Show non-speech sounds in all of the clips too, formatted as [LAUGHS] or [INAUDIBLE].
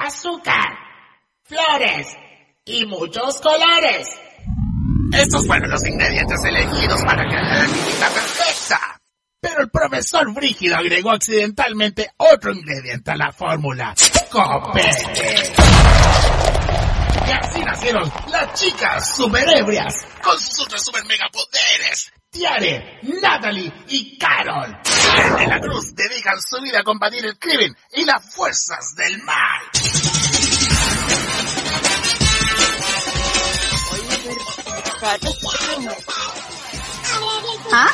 Azúcar, flores y muchos colores. Estos fueron los ingredientes elegidos para crear la química perfecta. Pero el profesor Brígido agregó accidentalmente otro ingrediente a la fórmula. Copete. Y así nacieron las chicas superebrias con sus super mega poderes. Tiare, Natalie y Carol. De la Cruz dedican su vida a combatir el crimen y las fuerzas del mal. ¿Ah?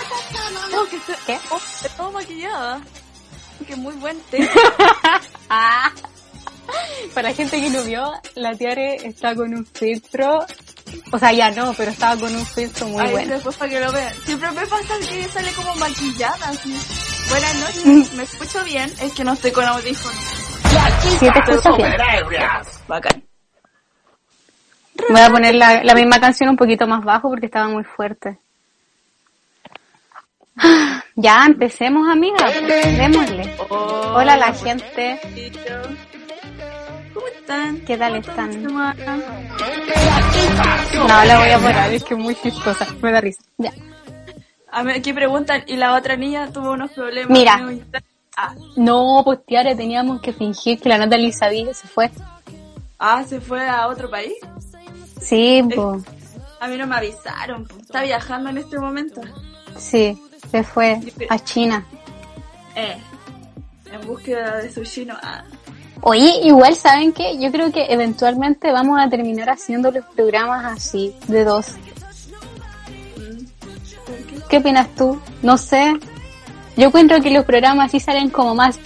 Oh, que se- ¿Qué? oh, está todo maquillada. Que muy buen té. [LAUGHS] Ah. Para la gente que no vio, la Tiare está con un filtro. O sea, ya no, pero estaba con un filtro muy Ay, bueno. después para que lo vean. Siempre me pasa que sale como maquillada así. Buenas noches, ¿me escucho bien? Es que no estoy con audífonos. Sí, te escuchas bien. Bacán. Voy a poner la, la misma canción un poquito más bajo porque estaba muy fuerte. Ya, empecemos, amiga. Démosle. Hola, la gente. ¿Cómo están? ¿Qué tal ¿Cómo están? No, la voy a poner, es que es muy chistosa. Me da risa. Ya. A ver, aquí preguntan, ¿y la otra niña tuvo unos problemas? Mira. Ah, No, pues teníamos que fingir que la nota Elizabeth se fue. ah, ¿se fue a otro país? Sí, pues. A mí no me avisaron. po. ¿Está viajando en este momento? Sí, se fue a China. Eh, en búsqueda de su chino. Ah, Oye, igual, ¿saben qué? Yo creo que eventualmente vamos a terminar haciendo los programas así, de dos. ¿por qué? ¿Qué opinas tú? No sé. Yo encuentro que los programas así salen como más,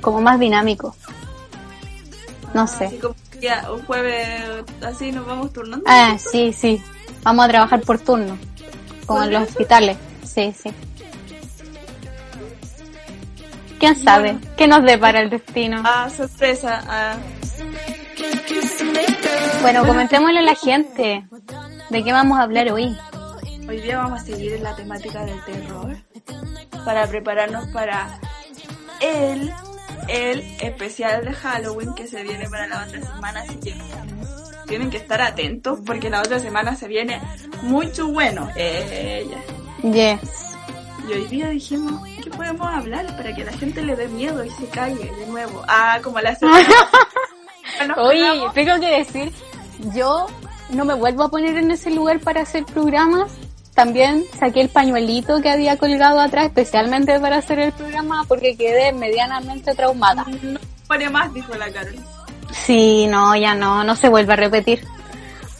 como más dinámicos. No sé. ya, un jueves así nos vamos turnando. Ah, sí, sí. Vamos a trabajar por turno. Como en los hospitales. Sí, sí. ¿Quién sabe? ¿Qué nos depara el destino? Ah, sorpresa. Ah, Bueno, comentémosle a la gente. ¿De qué vamos a hablar hoy? hoy día vamos a seguir en la temática del terror para prepararnos para el, el especial de Halloween que se viene para la otra semana. Así que tienen que estar atentos porque la otra semana se viene mucho bueno. Eh. Yes. Y hoy día dijimos, ¿qué podemos hablar para que la gente le dé miedo y se calle de nuevo? Ah, como la [LAUGHS] semana Oye, pegamos. tengo que decir, yo no me vuelvo a poner en ese lugar para hacer programas. También saqué el pañuelito que había colgado atrás especialmente para hacer el programa porque quedé medianamente traumada. no pone más, dijo la Carol. Sí, no, ya no, no se vuelve a repetir.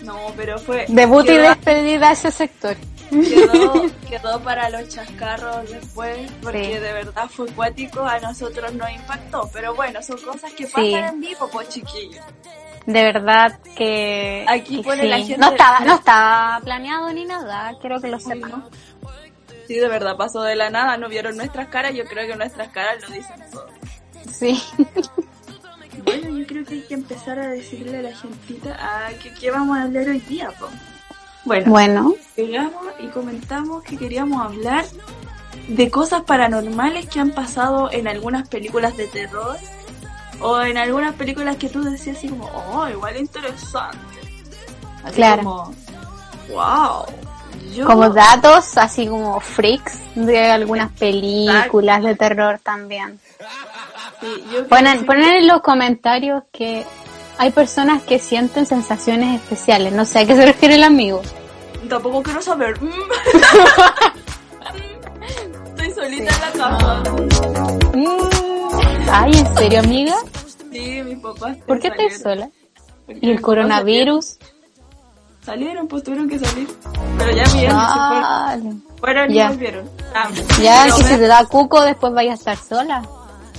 No, pero fue... Debut y despedida a ese sector. Quedó, [LAUGHS] quedó para los chascarros después, porque Sí. de verdad fue cuático, a nosotros nos impactó. Pero bueno, son cosas que pasan Sí. en vivo, pues chiquillos. De verdad que... Aquí que pone sí. la gente- No estaba, no estaba planeado ni nada, quiero que lo sepan. Sí, de verdad pasó de la nada, no vieron nuestras caras, yo creo que nuestras caras lo dicen todo. Sí. Bueno, yo creo que hay que empezar a decirle a la gentita a que qué vamos a hablar hoy día, po. Bueno, Bueno, llegamos y comentamos que queríamos hablar de cosas paranormales que han pasado en algunas películas de terror o en algunas películas que tú decías así como, oh, igual interesante. Así Claro. como, wow. Yo, como datos así como freaks de algunas películas de terror también. sí, yo Ponen, ponen en los comentarios que hay personas que sienten sensaciones especiales. No sé a qué se refiere el amigo. que- tampoco quiero saber. [LAUGHS] Estoy solita en la casa. Mm. Ay, ¿en serio, amiga? Sí, mis papás. ¿Por qué estás sola? Porque ¿Y el coronavirus? Salieron, pues tuvieron que salir. Pero ya se Vale. fueron. Fueron y Ya. volvieron. Ah, Ya, pero si te da cuco, después vaya a estar sola.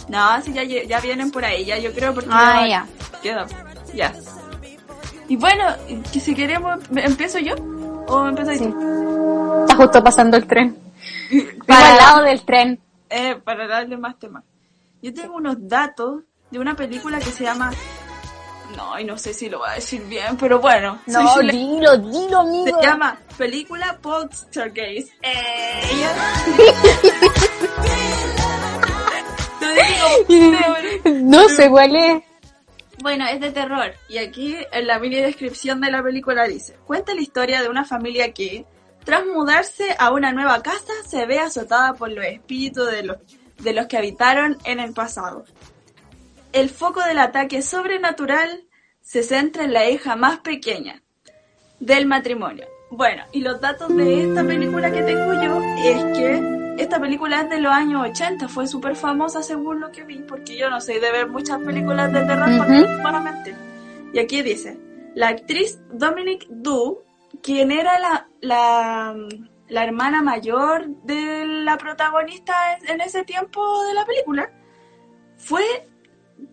No, sí, ya, ya vienen por ahí, ya yo creo porque Ah, ya. Queda, ya. Y bueno, que si queremos, ¿empiezo yo? ¿O empiezo Sí. tú? Está justo pasando el tren. [LAUGHS] Para- al lado del tren. Eh, para darle más temas. Yo tengo unos datos de una película que se llama... No, y no sé si lo voy a decir bien, pero bueno. No, [LAUGHS] dilo, dilo, amigo. Se llama película Poltergeist. Eh, ella- [LAUGHS] Lo digo, No sé cuál es. Bueno, es de terror. Y aquí en la mini descripción de la película dice, cuenta la historia de una familia que, tras mudarse a una nueva casa, se ve azotada por los espíritus de los, de los que habitaron en el pasado. El foco del ataque sobrenatural se centra en la hija más pequeña del matrimonio. Bueno, y los datos de esta película que tengo yo es que esta película es de los años 80, fue súper famosa según lo que vi, porque yo no sé de ver muchas películas de terror Ujú. particularmente. Y aquí dice, la actriz Dominic Du, quien era la, la, la hermana mayor de la protagonista en, ese tiempo de la película, fue,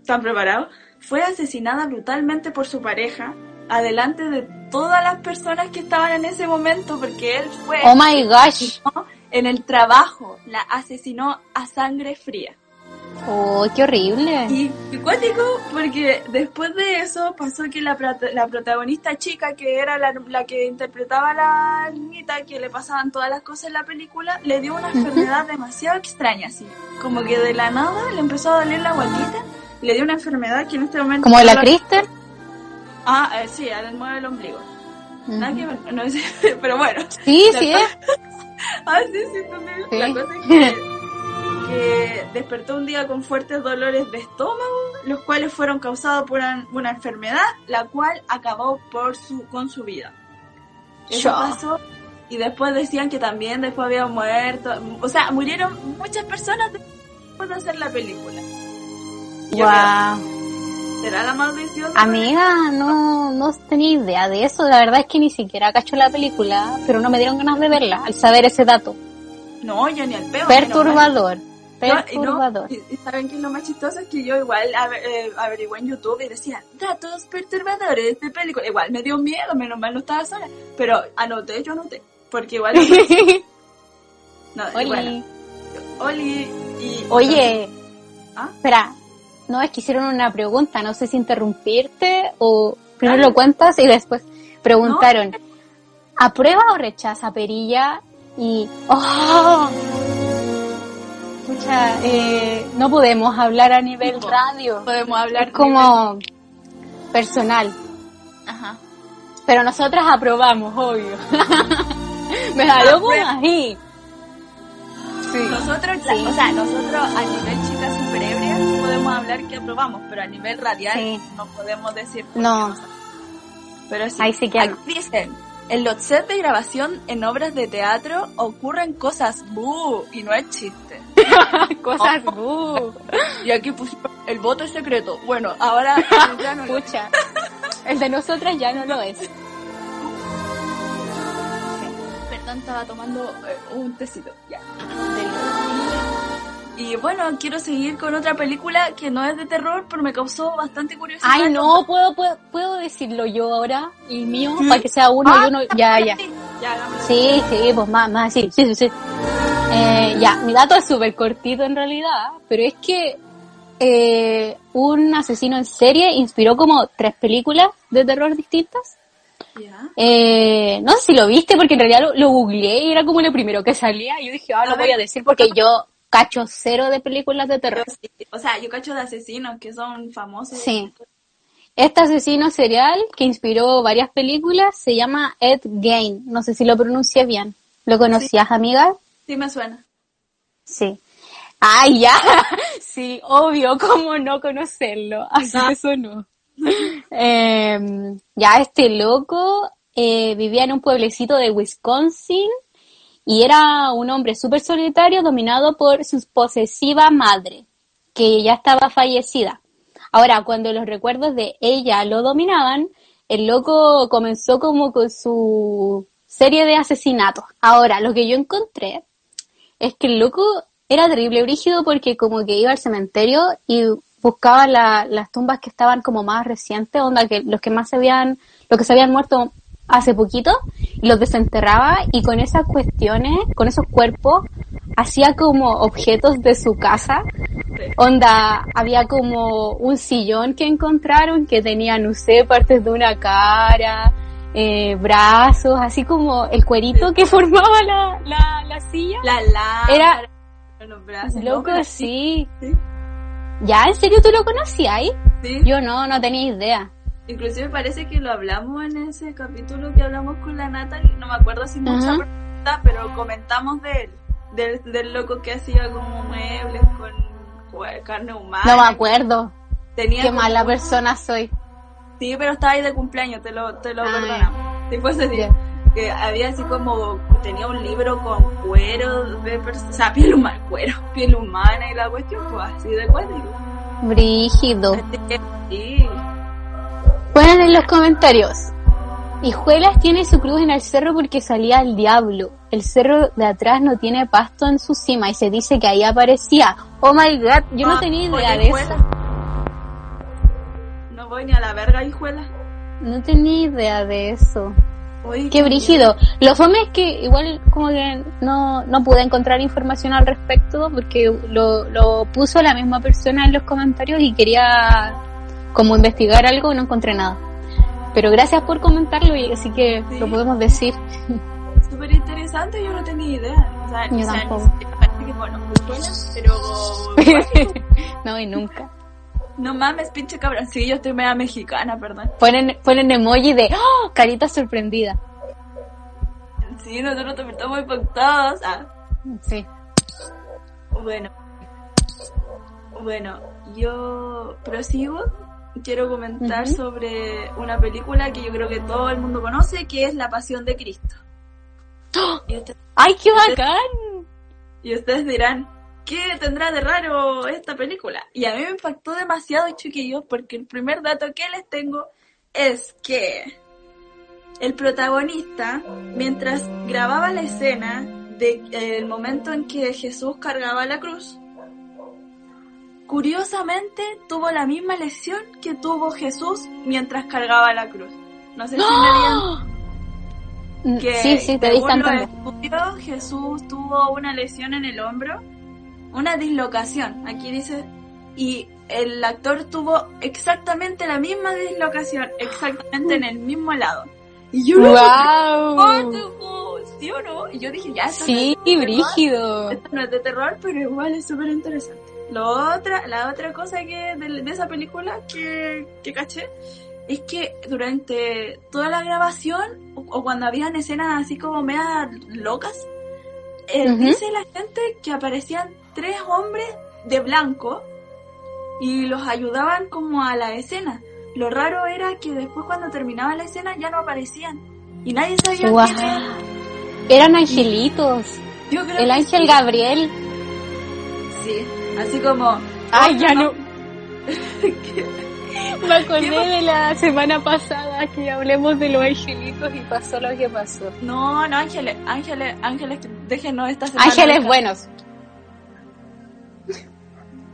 ¿están preparados? Fue asesinada brutalmente por su pareja, adelante de todas las personas que estaban en ese momento, porque él fue Oh my gosh. En el trabajo, la asesinó a sangre fría. Oh, qué horrible. Y, y cuático, porque después de eso pasó que la, la protagonista chica, que era la, la que interpretaba a la niñita, que le pasaban todas las cosas en la película, le dio una enfermedad demasiado extraña, así. Como que de la nada le empezó a doler la guatita, le dio una enfermedad que en este momento... Como la no- Kristen. Ah, eh, sí, a le mueve el ombligo. Nada que ver, no sé, [LAUGHS] pero bueno. Sí, La sí es. [LAUGHS] Ah, sí, sí. La cosa es [LAUGHS] que, que despertó un día con fuertes dolores de estómago, los cuales fueron causados por una, enfermedad, la cual acabó por su, con su vida. Eso Yo. pasó. Y después decían que también después había muerto. O sea, murieron muchas personas después de hacer la película. Creo, ¿Será la maldición? Amiga, no, no tenía idea de eso. La verdad es que ni siquiera cacho la película, pero no me dieron ganas de verla al saber ese dato. No, yo ni al peo. Perturbador. No, y no, Perturbador. y, saben que lo más chistoso es que yo igual ave- eh, averigué en YouTube y decía datos perturbadores de película. Igual me dio miedo, menos mal no estaba sola. Pero anoté, yo anoté. Porque igual. [LAUGHS] no, Oli. bueno, Oli y. Oye, ¿Ah? espera, no, es que hicieron una pregunta, no sé si interrumpirte o primero lo cuentas y después preguntaron, ¿aprueba o rechaza Perilla? Y, ¡oh! Escucha, eh, no podemos hablar a nivel No. radio, Podemos hablar. es como personal, Ajá. pero nosotras aprobamos, obvio. [LAUGHS] Me da loco ahí. Sí. Nosotros, Sí. o sea, nosotros a nivel chicas superebrias podemos hablar que aprobamos, pero a nivel radial Sí. no podemos decir. No. Pero sí, Ahí sí que dicen, en los sets de grabación en obras de teatro ocurren cosas bu y no es chiste. [LAUGHS] Cosas, uh. [LAUGHS] Y aquí pues el voto es secreto. Bueno, ahora [LAUGHS] ya no el de nosotras ya no lo es. Perdón, estaba tomando eh, un tecito. Ya. Y bueno, quiero seguir con otra película que no es de terror, pero me causó bastante curiosidad. Ay, no, puedo, puedo, puedo decirlo yo ahora, el mío, Sí. para que sea uno Ah, y uno. Ya, ya. Sí, ya. Sí, sí, pues más, más, sí, sí, sí. sí. Eh, ya, mi dato es súper cortito en realidad, pero es que eh, un asesino en serie inspiró como tres películas de terror distintas. Ya. Eh, no sé si lo viste porque en realidad lo, lo googleé y era como lo primero que salía. Y yo dije, ah, A lo voy ver. a decir porque yo cacho cero de películas de terror. Sí. O sea, yo cacho de asesinos que son famosos. Sí. Este asesino serial que inspiró varias películas se llama Ed Gein. No sé si lo pronuncié bien. ¿Lo conocías, amiga? Sí me suena. Sí. ¡Ay, ya! [LAUGHS] Sí, obvio, ¿cómo no conocerlo? Así Ah. que sonó. Eh, ya este loco eh, vivía en un pueblecito de Wisconsin y era un hombre súper solitario dominado por su posesiva madre, que ya estaba fallecida. Ahora, cuando los recuerdos de ella lo dominaban, el loco comenzó como con su serie de asesinatos. Ahora, lo que yo encontré es que el loco era terrible, brígido, porque como que iba al cementerio y buscaba la- las tumbas que estaban como más recientes, onda que los que más se habían, los que se habían muerto hace poquito, los desenterraba y con esas cuestiones, con esos cuerpos, hacía como objetos de su casa. Onda, había como un sillón que encontraron que tenía, no sé, partes de una cara, eh, brazos, así como el cuerito que [LAUGHS] formaba la, la, la silla. La lámpara, Era- los brazos. Loco, [LAUGHS] sí. sí, ¿Ya? ¿En serio tú lo conocías? sí. Yo no, no tenía idea. Inclusive parece que lo hablamos en ese capítulo que hablamos con la Natalie, no me acuerdo si mucha Ajá. pregunta, pero comentamos de él, del, del loco que hacía como muebles con carne humana. No me acuerdo. Tenía Qué mala persona soy. Sí, pero estaba ahí de cumpleaños, te lo, te lo Ah, perdonamos. Sí, fue ese día. Que había así como, tenía un libro con cuero de o sea, piel humana, cuero, piel humana y la cuestión, pues así de cuático. Brígido. Así que, sí. Ponen en los comentarios. Hijuelas tiene su cruz en el cerro porque salía el diablo. El cerro de atrás no tiene pasto en su cima y se dice que ahí aparecía. Oh my god, yo no Ah, tenía idea de hijuela. eso. No voy ni a la verga, hijuela. No tenía idea de eso. Qué brígido. Lo fome es que igual como que no, no pude encontrar información al respecto porque lo, lo puso la misma persona en los comentarios y quería como investigar algo y no encontré nada. Pero gracias por comentarlo y así que Sí. lo podemos decir. [LAUGHS] Súper interesante, yo no tenía idea. O sea, Yo o sea, ni tampoco. parece que bueno, hijuela, pero... [LAUGHS] no, y nunca. no mames, pinche cabrón. Sí, yo estoy media mexicana, perdón. Ponen, ponen emoji de ¡Oh! carita sorprendida. Sí, nosotros también estamos impactados. Ah, Sí. Bueno, bueno, yo prosigo. Quiero comentar sobre una película que yo creo que todo el mundo conoce, que es La Pasión de Cristo. Usted- ¡Ay, qué bacán! y ustedes dirán, ¿qué tendrá de raro esta película? Y a mí me impactó demasiado, chiquillos, porque el primer dato que les tengo es que el protagonista, mientras grababa la escena del momento en que Jesús cargaba la cruz, curiosamente tuvo la misma lesión que tuvo Jesús mientras cargaba la cruz. No sé si me habían que ¡Ah! Sí, sí, te según los estudios, Jesús tuvo una lesión en el hombro, una dislocación, aquí dice, y el actor tuvo exactamente la misma dislocación, exactamente en el mismo lado. Y yo no ¡Wow! ¿sí o no? Y yo dije, ya, esto Sí, no es terror, brígido. esto no es de terror, pero igual es súper interesante. Lo otra, la otra cosa que de, de esa película que, que caché es que durante toda la grabación o, o cuando habían escenas así como media locas, eh, dice la gente que aparecían tres hombres de blanco y los ayudaban como a la escena. Lo raro era que después cuando terminaba la escena ya no aparecían y nadie sabía Guau. quién era. Eran angelitos. Yo creo El ángel sí. Gabriel. Sí, así como Ay, ya no. [LAUGHS] Me acordé de la semana pasada que hablemos de los angelitos y pasó lo que pasó. No, no, ángeles, ángeles, ángeles, déjenos esta semana. Ángeles buenos.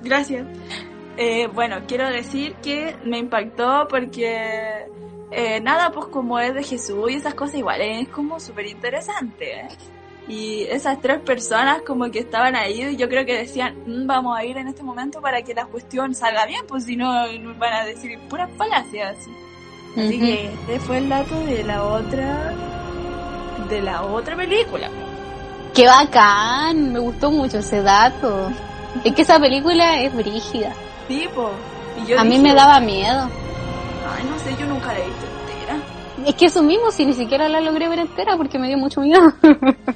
Gracias. Eh, bueno, quiero decir que me impactó porque eh, nada, pues como es de Jesús y esas cosas igual, es como súper interesante. ¿eh? Y esas tres personas como que estaban ahí y yo creo que decían, "Mm, vamos a ir en este momento para que la cuestión salga bien, pues si no van a decir puras falacias. Así Ujú. que este fue el dato de la otra, de la otra película. Qué bacán, me gustó mucho ese dato. Es que esa película es brígida. Y yo A mí dije, me daba miedo. Ay, no sé, yo nunca la he visto. Es que eso mismo, si ni siquiera la logré ver entera porque me dio mucho miedo.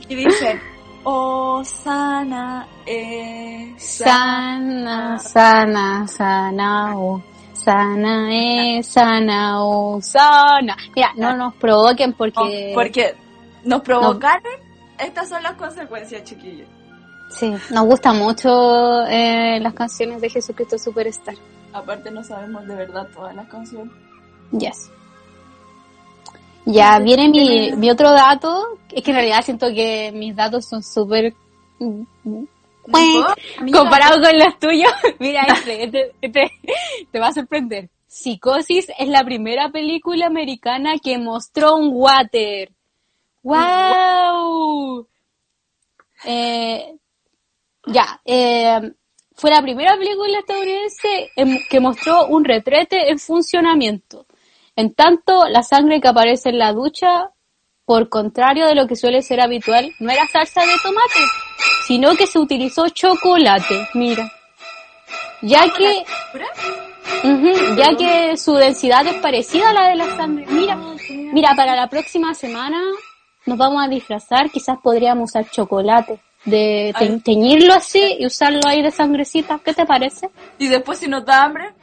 Y dicen, oh, sana, eh, Sana, sana, sana, oh. Sana es sana, oh, sana. Mira, no nos provoquen porque... Porque nos provocaron, estas son las consecuencias, chiquillos. Sí, nos gustan mucho eh, las canciones de Jesucristo Superstar. Aparte no sabemos de verdad todas las canciones. Yes. Ya viene mi, mi otro dato. Es que en realidad siento que mis datos son súper mm, Comparado con los tuyos, [LAUGHS] mira este, este, este, te va a sorprender. Psicosis es la primera película americana que mostró un water. ¡Wow! Eh, ya, eh, fue la primera película estadounidense que mostró un retrete en funcionamiento. En tanto, la sangre que aparece en la ducha, por contrario de lo que suele ser habitual, no era salsa de tomate, sino que se utilizó chocolate, mira. Ya que, ya que su densidad es parecida a la de la sangre. Mira, mira, para la próxima semana nos vamos a disfrazar, quizás podríamos usar chocolate de teñirlo así y usarlo ahí de sangrecita. ¿Qué te parece? Y después si nos da hambre.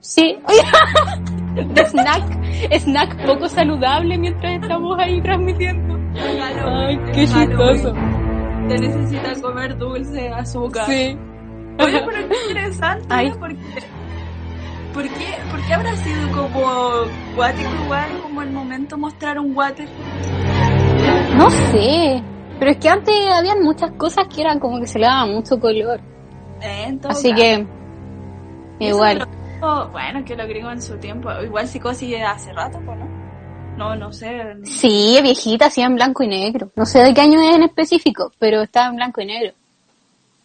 Sí. [LAUGHS] de snack, snack poco saludable mientras estamos ahí transmitiendo. Ay, qué chistoso. Te necesitas comer dulce, azúcar. Sí. Oye, pero qué interesante, Ay. porque ¿Por qué, ¿Por qué habrá sido como guático igual como el momento mostrar un water? No sé. Pero es que antes habían muchas cosas que eran como que se le daba mucho color. Así que, igual. Bueno, que lo gringo en su tiempo. Igual psicosis hace rato, pues, ¿no? No, no sé. Sí, viejita, hacía en blanco y negro. No sé de qué año es en específico, pero estaba en blanco y negro.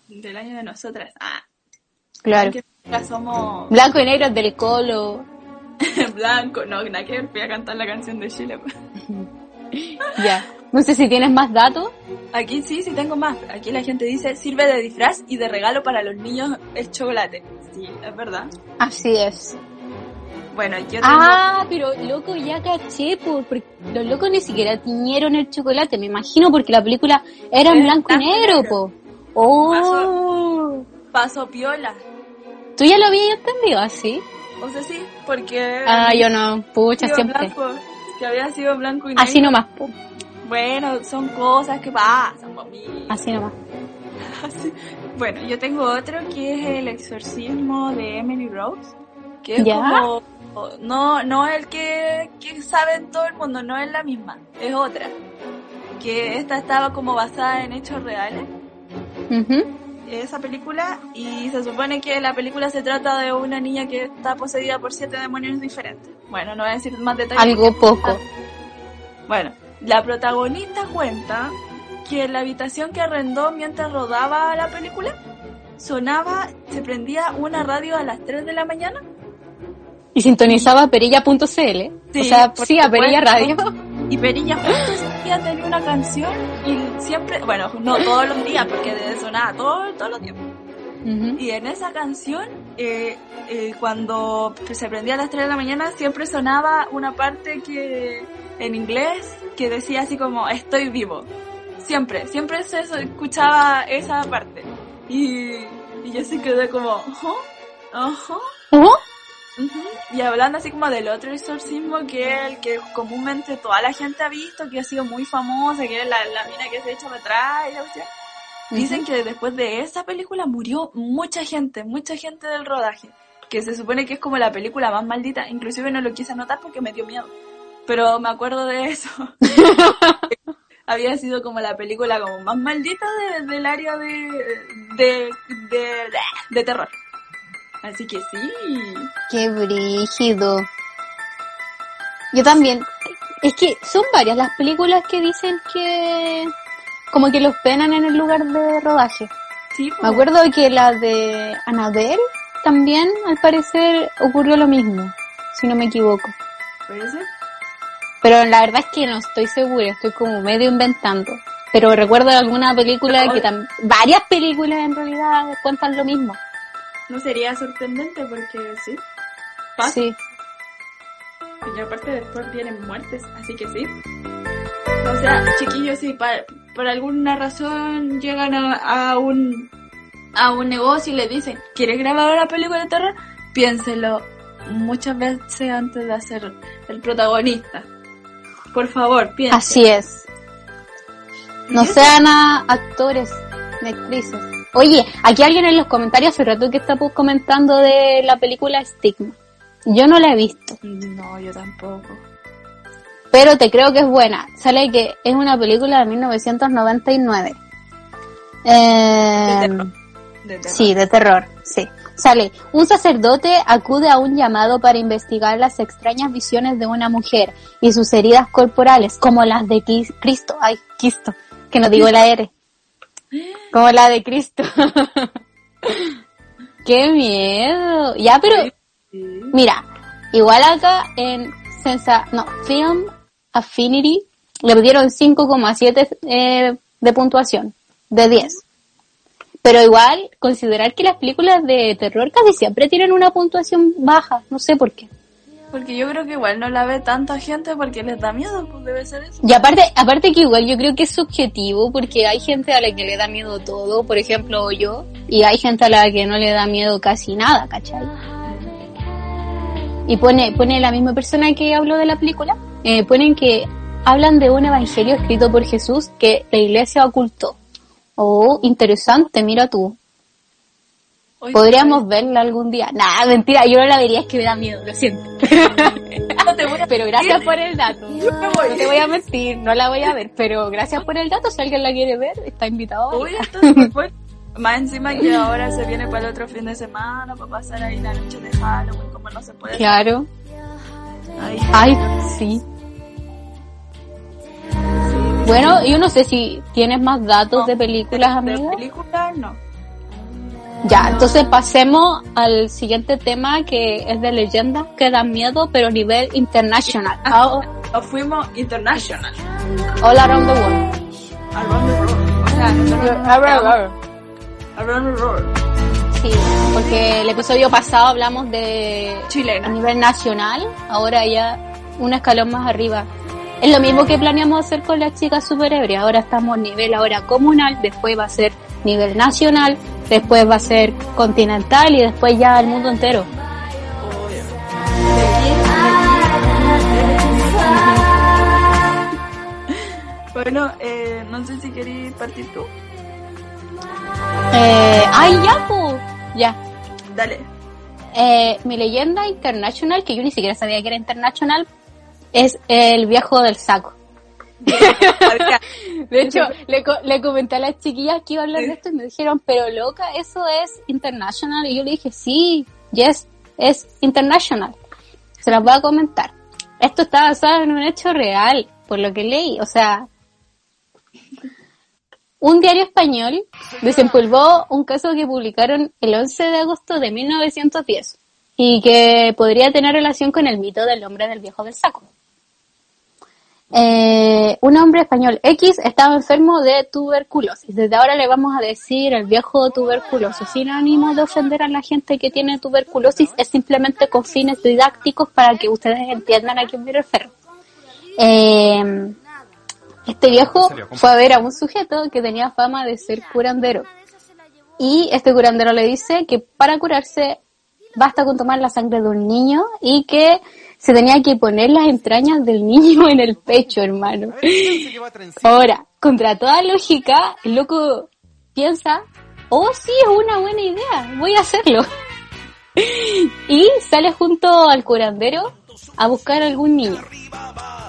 Del año de nosotras. Ah. Claro. somos... Blanco y negro del colo. [LAUGHS] blanco, no, nada que voy a cantar la canción de Chile. Pues. ya. No sé si tienes más datos. Aquí sí, sí tengo más. Aquí la gente dice, sirve de disfraz y de regalo para los niños el chocolate. Sí, es verdad. Así es. Bueno, yo tengo... Ah, pero loco, ya caché, porque los locos ni siquiera tiñeron el chocolate, me imagino, porque la película era en blanco y negro, po. Oh. Paso, piola. ¿Tú ya lo habías entendido así? O sea, sí, porque... Ah, yo no, pucha, siempre. que había sido blanco y negro. Así nomás, po. Bueno, son cosas que pasan, mami. Así nomás. Bueno, yo tengo otro que es el exorcismo de Emily Rose, que es como no no el que, que sabe en todo el mundo, no es la misma, es otra. Que esta estaba como basada en hechos reales. Esa película y se supone que la película se trata de una niña que está poseída por siete demonios diferentes. Bueno, no voy a decir más detalles. Algo poco. Bueno, la protagonista cuenta que en la habitación que arrendó mientras rodaba la película sonaba, se prendía una radio a las 3 de la mañana. Y sintonizaba perilla.cl. o sea, sí, a Perilla Radio. Y Perilla justo tenía una canción y siempre, bueno, no todos los días porque sonaba todo, todos los tiempos. Y en esa canción, eh, eh, cuando se prendía a las 3 de la mañana, siempre sonaba una parte que en inglés que decía así como estoy vivo. Siempre, siempre se escuchaba esa parte. Y, y yo sí quedé como, ajá, Y hablando así como del otro exorcismo que es el que comúnmente toda la gente ha visto, que ha sido muy famosa, que es la, la mina que se echa para atrás y la Dicen que después de esa película murió mucha gente, mucha gente del rodaje. Que se supone que es como la película más maldita. Inclusive no lo quise anotar porque me dio miedo. Pero me acuerdo de eso. [LAUGHS] Había sido como la película como más maldita del área de, de, de, de terror. Así que sí. Qué brígido. Yo también. Es que son varias las películas que dicen que como que los penan en el lugar de rodaje. Sí, Me acuerdo que la de Annabelle también, al parecer, ocurrió lo mismo, si no me equivoco. ¿Puede ser? Pero la verdad es que no estoy segura, estoy como medio inventando. Pero recuerdo alguna película que también, varias películas en realidad cuentan lo mismo. No sería sorprendente porque sí. Sí. Y aparte después vienen muertes, así que sí. O sea, chiquillos, si por alguna razón llegan a, un a un negocio y le dicen, ¿quieres grabar una película de terror? Piénselo muchas veces antes de hacer el protagonista. Por favor, piénselo. Así es. No sean actores ni actrices. Oye, aquí alguien en los comentarios hace rato que está comentando de la película Stigma. Yo no la he visto. No, yo tampoco pero te creo que es buena. Sale que es una película de 1999. Eh, De terror. De terror. sí, de terror, sí. Sale, un sacerdote acude a un llamado para investigar las extrañas visiones de una mujer y sus heridas corporales, como las de Cristo. Ay, Cristo, que no digo la R. Como la de Cristo. [LAUGHS] ¡Qué miedo! Ya, pero. Mira, igual acá en Sensa, no, Film Affinity le dieron 5,7 eh, de puntuación, de 10. Pero igual, considerar que las películas de terror casi siempre tienen una puntuación baja, no sé por qué. Porque yo creo que igual no la ve tanta gente porque les da miedo, pues debe ser eso. Y aparte, aparte que igual yo creo que es subjetivo, porque hay gente a la que le da miedo todo, por ejemplo yo, y hay gente a la que no le da miedo casi nada, ¿cachai? Y pone, pone la misma persona que habló de la película, eh, ponen que hablan de un evangelio escrito por Jesús que la iglesia ocultó. Oh, interesante, mira tú. Hoy Podríamos verla algún día. Nada, mentira, yo no la vería, es que me da miedo, lo siento. no te voy a- Pero gracias por el dato. No te voy a mentir, no la voy a ver, pero gracias por el dato. Si alguien la quiere ver, está invitado. a Uy, verla. esto es [LAUGHS] súper fuerte. Más encima que ahora se viene para el otro fin de semana, para pasar ahí la noche de Halloween, como no se puede. Claro. Ay, Ay, sí. Bueno, yo no sé si tienes más datos de películas, de amiga. películas, no. Ya, entonces pasemos al siguiente tema que es de leyendas que dan miedo, pero a nivel internacional. All, Nos fuimos international. all around the world. Around the world. O sea, nosotros around the world. Sí, porque el episodio pasado hablamos de a Chilena. nivel nacional, ahora ya un escalón más arriba. Es lo mismo que planeamos hacer con las chicas super ebrias. Ahora estamos a nivel ahora comunal, después va a ser nivel nacional, después va a ser continental y después ya el mundo entero. Bueno, eh, no sé si queréis partir tú. Eh, ay, ya, ya. Dale. Eh, mi leyenda internacional, que yo ni siquiera sabía que era internacional, es el viejo del saco. [LAUGHS] De hecho, [LAUGHS] le, co- le comenté a las chiquillas que iba a hablar de esto y me dijeron, pero loca, eso es international. Y yo le dije, sí, yes, es international. Se las voy a comentar. Esto está basado en un hecho real, por lo que leí. O sea, un diario español desempolvó un caso que publicaron el 11 de agosto de 1910 y que podría tener relación con el mito del hombre del viejo del saco. Eh, un hombre español X estaba enfermo de tuberculosis. Desde ahora le vamos a decir el viejo tuberculoso, sin ánimo de ofender a la gente que tiene tuberculosis, es simplemente con fines didácticos para que ustedes entiendan a quién me refiero. Eh, este viejo fue a ver a un sujeto que tenía fama de ser curandero. Y este curandero le dice que para curarse basta con tomar la sangre de un niño y que se tenía que poner las entrañas del niño en el pecho, hermano. Ahora, contra toda lógica, el loco piensa, oh sí, es una buena idea, voy a hacerlo. Y sale junto al curandero a buscar algún niño.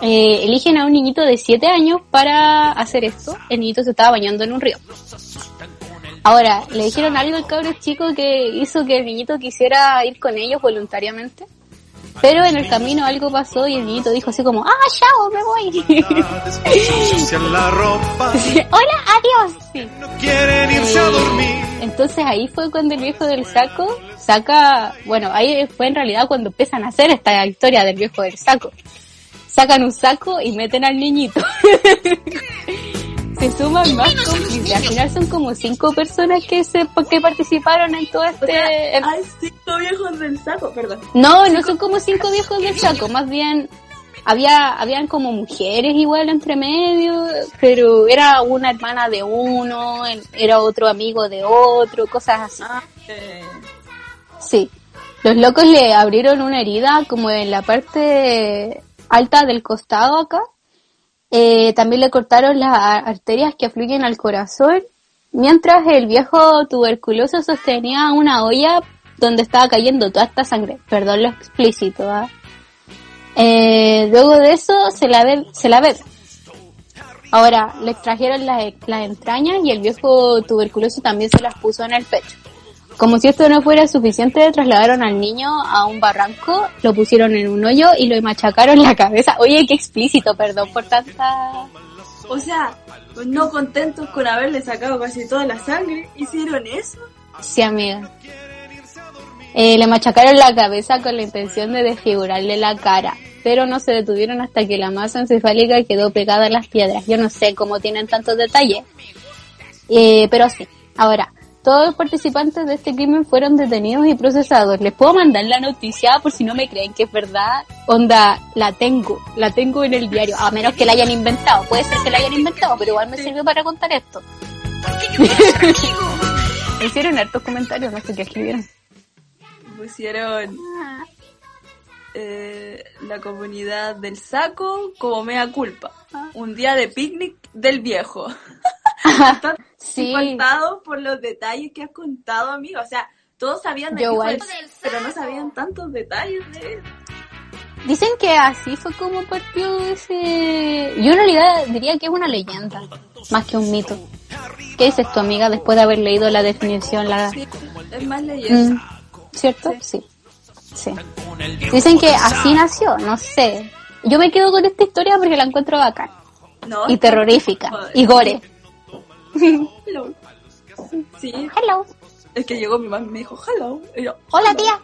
Eh, eligen a un niñito de 7 años para hacer esto. El niñito se estaba bañando en un río. Ahora, le dijeron algo al cabro chico que hizo que el niñito quisiera ir con ellos voluntariamente. Pero en el camino algo pasó y el niñito dijo así como, ah, chao, me voy. [LAUGHS] Hola, adiós. Sí. no quieren irse a dormir. Entonces ahí fue cuando el viejo del saco saca, bueno, ahí fue en realidad cuando empiezan a hacer esta historia del viejo del saco. Sacan un saco y meten al niñito. [LAUGHS] se suman más cómplices. Al final son como cinco personas que se que participaron en todo este... en- Hay cinco viejos del saco, perdón. No, no son como cinco viejos del saco, más bien había habían como mujeres igual entre medio, pero era una hermana de uno, era otro amigo de otro, cosas así. Ah, eh, Sí. Los locos le abrieron una herida como en la parte alta del costado acá. Eh, también le cortaron las arterias que afluyen al corazón, mientras el viejo tuberculoso sostenía una olla donde estaba cayendo toda esta sangre. Perdón lo explícito, ¿ah? Eh, luego de eso se la, be- se la bebe. Ahora, le extrajeron las, las entrañas y el viejo tuberculoso también se las puso en el pecho. Como si esto no fuera suficiente, trasladaron al niño a un barranco, lo pusieron en un hoyo y lo machacaron la cabeza. Oye, qué explícito, perdón por tanta... O sea, no contentos con haberle sacado casi toda la sangre, hicieron eso. Sí, amiga. Eh, le machacaron la cabeza con la intención de desfigurarle la cara, pero no se detuvieron hasta que la masa encefálica quedó pegada a las piedras. Yo no sé cómo tienen tantos detalles, eh, pero sí. Ahora, todos los participantes de este crimen fueron detenidos y procesados. Les puedo mandar la noticia por si no me creen que es verdad. Onda, la tengo, la tengo en el diario, a menos que la hayan inventado. Puede ser que la hayan inventado, pero igual me sirve para contar esto. [LAUGHS] Hicieron hartos comentarios, no sé qué escribieron. Pusieron eh, la comunidad del saco como mea culpa. Un día de picnic del viejo. [LAUGHS] Sí. impactados por los detalles que has contado, amigo. O sea, todos sabían de Yo qué fue, igual. pero no sabían tantos detalles de él. Dicen que así fue como partió ese... Yo en realidad diría que es una leyenda, más que un mito. ¿Qué dices tu amiga después de haber leído la definición? La... Sí, es más leyenda. Mm, ¿Cierto? Sí. sí. Dicen que así nació, no sé. Yo me quedo con esta historia porque la encuentro bacán. No, Y terrorífica. Joder. Y gore. Hello. Sí, Hello. es que llegó mi mamá y me dijo hello. Y yo, Hola tía.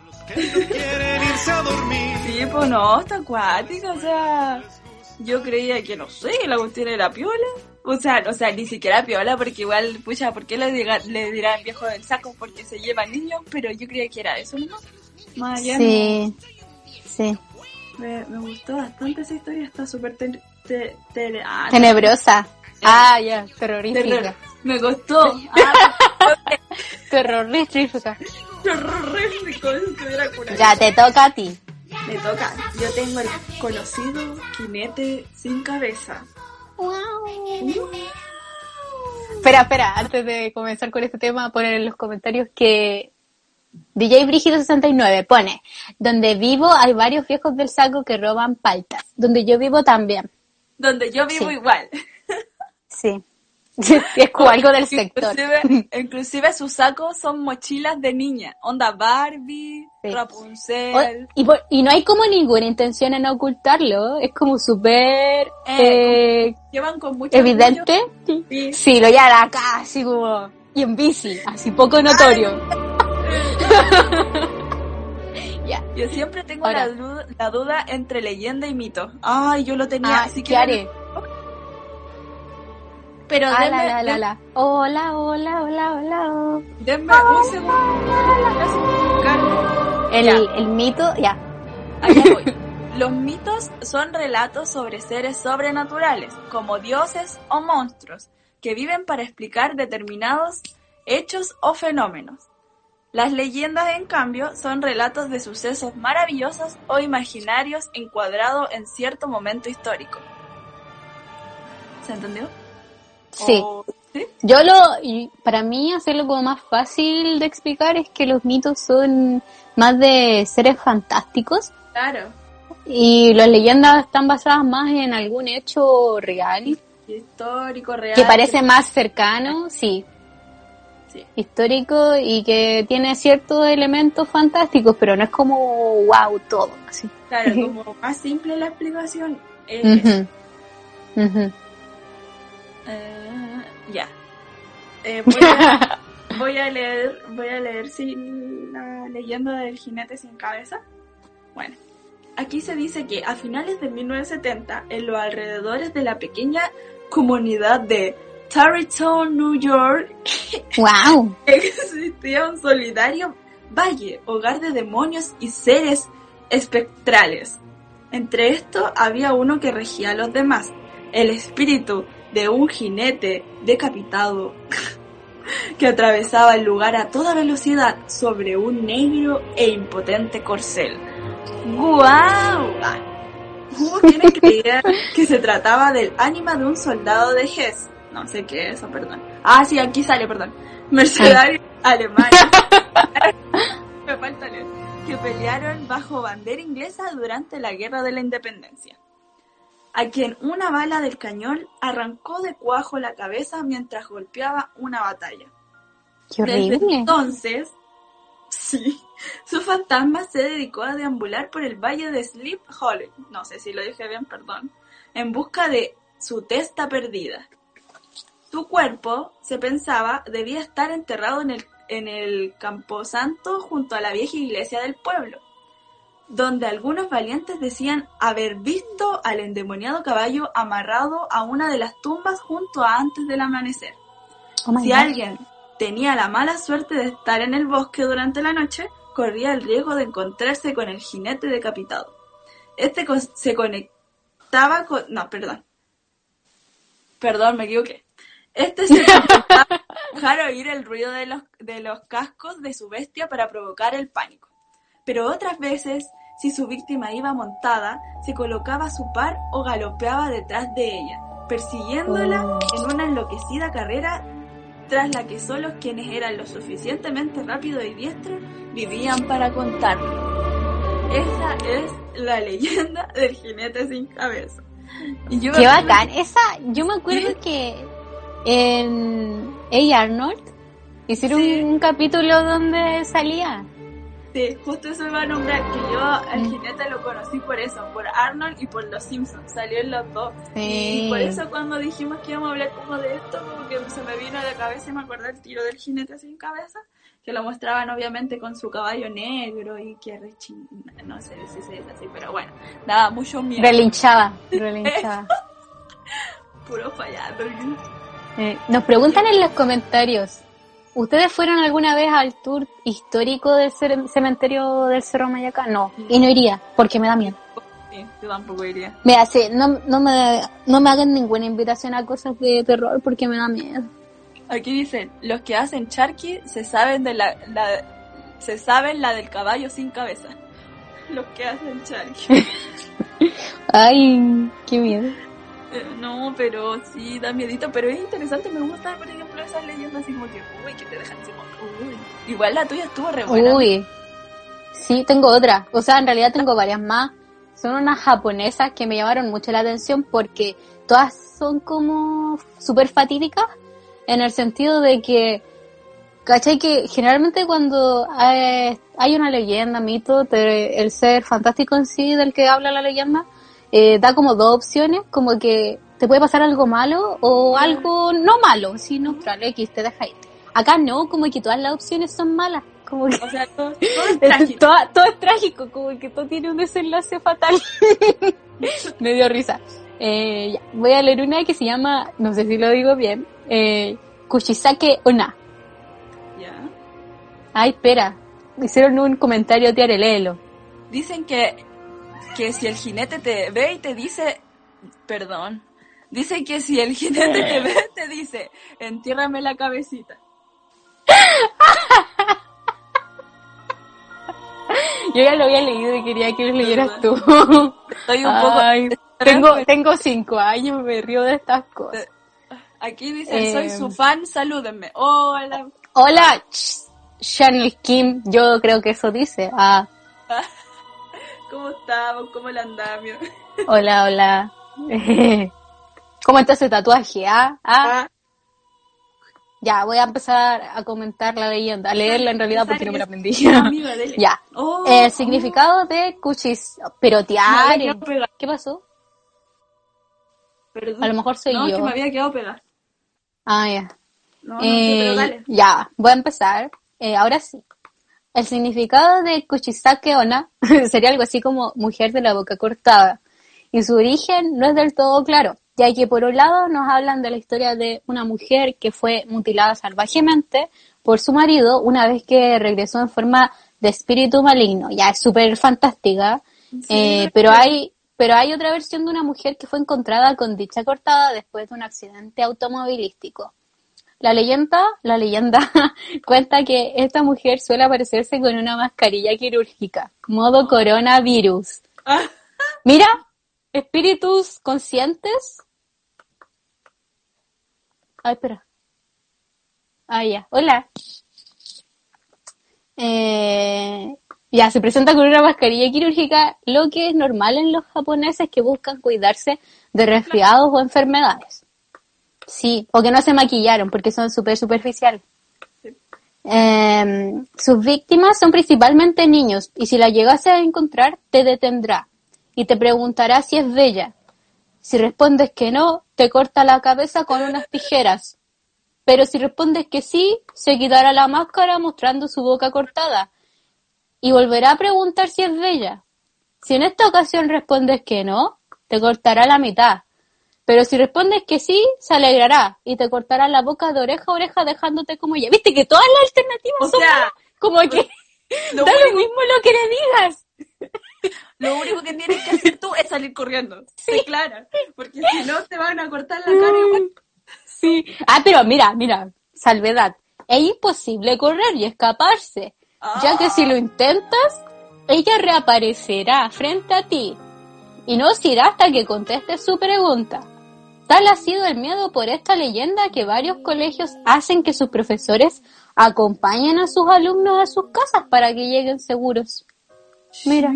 Sí, pues no, está acuática, o sea, yo creía que no sé, que la cuestión era piola. O sea, o sea, ni siquiera piola, porque igual, pucha, ¿por qué le, diga, le dirán viejo del saco? Porque se lleva niños, pero yo creía que era eso, ¿no? Más allá, Sí. Sí. no. me, me gustó bastante esa historia, está súper te, te- te- ah, Tenebrosa. Ah, ya. Terrorífica. terror. Me costó. Ah, [LAUGHS] Terrorífica. terrorífico. Ya te toca a ti. Me toca. Yo tengo el conocido jinete sin cabeza. Espera, espera, antes de comenzar con este tema, poner en los comentarios que DJ Brígido 69 pone, donde vivo hay varios viejos del saco que roban paltas, donde yo vivo también, Donde yo vivo Sí. igual. Sí, [LAUGHS] es algo del sector. Inclusive, inclusive sus sacos son mochilas de niña. Onda Barbie, Sí. Rapunzel. O- y, por- y no hay como ninguna intención en ocultarlo, es como súper eh, Llevan con mucho evidente. orgullo. Sí. Sí, lo llevan acá, así como, y en bici, así poco notorio. [LAUGHS] Yo siempre tengo la, la duda entre leyenda y mito. Ay, yo lo tenía. Ah, así ¿qué que haré? Pero Ah, denme, la, la, la, den- la. Hola, hola, hola, hola. denme un segundo. El, el mito, ya. Allá voy. [LAUGHS] Los mitos son relatos sobre seres sobrenaturales, como dioses o monstruos, que viven para explicar determinados hechos o fenómenos. Las leyendas, en cambio, son relatos de sucesos maravillosos o imaginarios encuadrados en cierto momento histórico. ¿Se entendió? Sí. O- ¿Sí? Yo lo, para mí hacerlo como más fácil de explicar es que los mitos son más de seres fantásticos Claro. y las leyendas están basadas más en algún hecho real Histórico, real. que parece más cercano, sí, Sí. histórico y que tiene ciertos elementos fantásticos, pero no es como wow todo, así. Claro, [LAUGHS] como más simple la explicación. es eso. Ujú. Ujú. Eh, ya. Eh, [LAUGHS] voy, a, voy a leer, voy a leer sin la leyenda del jinete sin cabeza. Bueno, aquí se dice que a finales de 1970, en los alrededores de la pequeña comunidad de Tarrytown, New York, [LAUGHS] Wow. existía un solidario valle, hogar de demonios y seres espectrales. Entre estos había uno que regía a los demás, el espíritu de un jinete decapitado [LAUGHS] que atravesaba el lugar a toda velocidad sobre un negro e impotente corcel. ¡Guau! Hubo quienes creían que se trataba del ánima de un soldado de Hess. No sé qué es eso, perdón. Ah, sí, aquí sale, perdón. Mercenarios alemanes. [LAUGHS] Me falta leer. Que pelearon bajo bandera inglesa durante la Guerra de la Independencia. A quien una bala del cañón arrancó de cuajo la cabeza mientras golpeaba una batalla. Qué Desde horrible. entonces, sí, su fantasma se dedicó a deambular por el valle de Sleep Hollow, no sé si lo dije bien, perdón, en busca de su testa perdida. Su cuerpo, se pensaba, debía estar enterrado en el, en el camposanto junto a la vieja iglesia del pueblo, donde algunos valientes decían haber visto al endemoniado caballo amarrado a una de las tumbas junto a antes del amanecer. Oh Si God. alguien tenía la mala suerte de estar en el bosque durante la noche, corría el riesgo de encontrarse con el jinete decapitado. Este con- se conectaba con... No, perdón. Perdón, me equivoqué. Este se [LAUGHS] conectaba dejar oír el ruido de los, de los cascos de su bestia para provocar el pánico. Pero otras veces, si su víctima iba montada, se colocaba a su par o galopeaba detrás de ella, persiguiéndola Oh. en una enloquecida carrera tras la que solo quienes eran lo suficientemente rápidos y diestros vivían para contarlo. Esa es la leyenda [LAUGHS] del jinete sin cabeza. Y yo me Qué bacán. Esa, yo me acuerdo que en A. Arnold hicieron Sí. un capítulo donde salía. Sí, justo eso iba a nombrar, que yo al Mm. jinete lo conocí por eso, por Arnold y por Los Simpsons, salió en los dos. Sí. Y por eso cuando dijimos que íbamos a hablar como de esto, como que se me vino a la cabeza y me acordé el tiro del jinete sin cabeza, que lo mostraban obviamente con su caballo negro y que rechin... no sé si se dice así, pero bueno, daba mucho miedo, Relinchaba, [LAUGHS] relinchaba. puro fallado. Eh, nos preguntan en los comentarios, ¿ustedes fueron alguna vez al tour histórico del cementerio del Cerro Mayaca? No, y no iría, porque me da miedo. Sí, yo tampoco iría. Me hace, no, no me, no me hagan ninguna invitación a cosas de terror porque me da miedo. Aquí dicen, los que hacen charqui se saben de la, la- se saben la del caballo sin cabeza. [LAUGHS] Los que hacen charqui. [LAUGHS] Ay, qué miedo. [LAUGHS] No, pero sí, da miedito, pero es interesante, me gusta, por ejemplo, esas leyendas así como que, uy, que te dejan así como, uy. Igual la tuya estuvo re buena. Uy, sí, tengo otra. O sea, en realidad tengo varias más. Son unas japonesas que me llamaron mucho la atención porque todas son como súper fatídicas en el sentido de que, ¿cachai? Que generalmente cuando hay, una leyenda, mito, el ser fantástico en sí del que habla la leyenda, eh, da como dos opciones, como que te puede pasar algo malo o algo no malo, si neutral, X, te deja ir. Acá no, como que todas las opciones son malas, como que O sea, todo, [LAUGHS] todo es trágico. todo, todo es trágico, como que todo tiene un desenlace fatal. [LAUGHS] Me dio risa. Eh, ya, voy a leer una que se llama, no sé si lo digo bien, eh, Kushisake Ona. Ya. Ay, espera, hicieron un comentario, Tiare, léelo. Dicen que, que si el jinete te ve y te dice, perdón, dicen que si el jinete te ve te dice, entiérrame la cabecita. [LAUGHS] Yo ya lo había leído y quería que lo leyeras tú. Estoy un poco... Ay, tengo, tengo cinco años, me río de estas cosas. Aquí dicen, soy Eh, su fan, salúdenme. Hola. Hola, Ch- Chanel Kim, yo creo que eso dice. Ah, [LAUGHS] ¿Cómo estamos? ¿Cómo le andamos? Hola, hola. [LAUGHS] ¿Cómo está ese tatuaje? Ah, ah. Ya, voy a empezar a comentar la leyenda, a leerla en realidad porque no me la aprendí. [LAUGHS] Ya. Oh, El significado de cuchis. Pero Me había. ¿Qué pasó? Perdón. A lo mejor soy no, yo. que me había quedado pegada. Ah, ya. No, no pero Eh, dale. ya, voy a empezar. Eh, ahora sí. El significado de Kuchisake Ona [LAUGHS] sería algo así como mujer de la boca cortada. Y su origen no es del todo claro, ya que por un lado nos hablan de la historia de una mujer que fue mutilada salvajemente por su marido una vez que regresó en forma de espíritu maligno. Ya es súper fantástica. Eh, pero hay pero hay otra versión de una mujer que fue encontrada con dicha cortada después de un accidente automovilístico. La leyenda, la leyenda [LAUGHS] cuenta que esta mujer suele aparecerse con una mascarilla quirúrgica, modo coronavirus. [LAUGHS] Mira, espíritus conscientes. Ay, espera. Ah, ya. Hola. Eh, Ya, se presenta con una mascarilla quirúrgica, lo que es normal en los japoneses que buscan cuidarse de resfriados o enfermedades. Sí, o que no se maquillaron porque son súper superficiales. Eh, sus víctimas son principalmente niños y si la llegase a encontrar te detendrá y te preguntará si es bella. Si respondes que no, te corta la cabeza con unas tijeras. Pero si respondes que sí, se quitará la máscara mostrando su boca cortada y volverá a preguntar si es bella. Si en esta ocasión respondes que no, te cortará la mitad. Pero si respondes que sí, se alegrará y te cortará la boca de oreja a oreja dejándote como ella. Viste que todas las alternativas O son sea, como que [LAUGHS] lo da lo mismo lo que le digas. [LAUGHS] Lo único que tienes que hacer tú es salir corriendo. Sí, claro. Porque si no, te van a cortar la cara igual. Sí. Ah, pero mira, mira, salvedad. Es imposible correr y escaparse, ya que si lo intentas, ella reaparecerá frente a ti y no se irá hasta que contestes su pregunta. Tal ha sido el miedo por esta leyenda que varios colegios hacen que sus profesores acompañen a sus alumnos a sus casas para que lleguen seguros. Mira,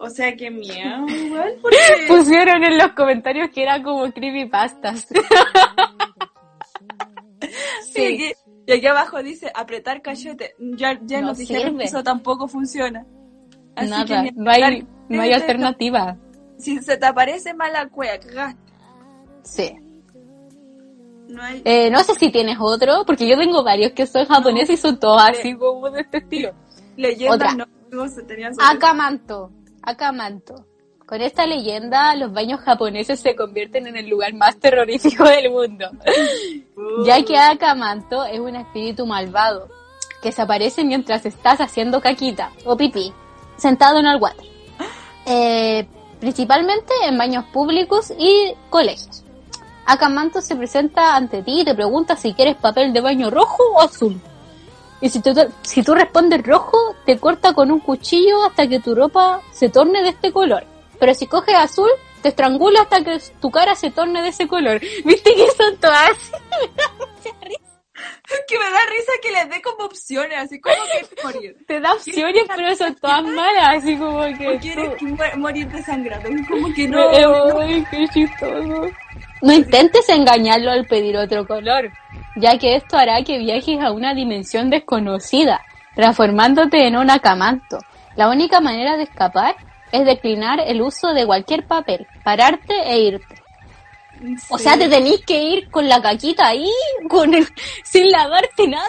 O sea, qué miedo, [LAUGHS] igual. Porque... pusieron en los comentarios que era como creepypastas. Sí. [LAUGHS] Y, y aquí abajo dice apretar cachete. Ya, ya No nos dijeron que eso tampoco funciona. Así que Nada, ni no hay, no hay alternativa. Si se te aparece mala cueva. Sí. No hay. Eh, no sé si tienes otro, porque yo tengo varios que son japoneses y son todos así como de este estilo. leyendas no, no se tenían sobre- Akamanto, Akamanto. Con esta leyenda, los baños japoneses se convierten en el lugar más terrorífico del mundo, Uh, [LAUGHS] ya que Akamanto es un espíritu malvado que se aparece mientras estás haciendo caquita o pipí, sentado en el water. [GASPS] Eh, principalmente en baños públicos y colegios. Akamanto se presenta ante ti y te pregunta si quieres papel de baño rojo o azul. Y si tú, si tú respondes rojo, te corta con un cuchillo hasta que tu ropa se torne de este color. Pero si coges azul, te estrangula hasta que tu cara se torne de ese color. [LAUGHS] ¿Viste que son todas [LAUGHS] así? que me da risa que les dé como opciones, así como que [LAUGHS] morir. Te da opciones, pero son todas malas, así como que... O quieres tú- morir desangrado. Como que no. Eh, no. ay, qué chistoso. No intentes engañarlo al pedir otro color, ya que esto hará que viajes a una dimensión desconocida, transformándote en un acamanto. La única manera de escapar es declinar el uso de cualquier papel, pararte e irte. O sea, te tenés que ir con la caquita ahí, con el- [LAUGHS] sin lavarte nada.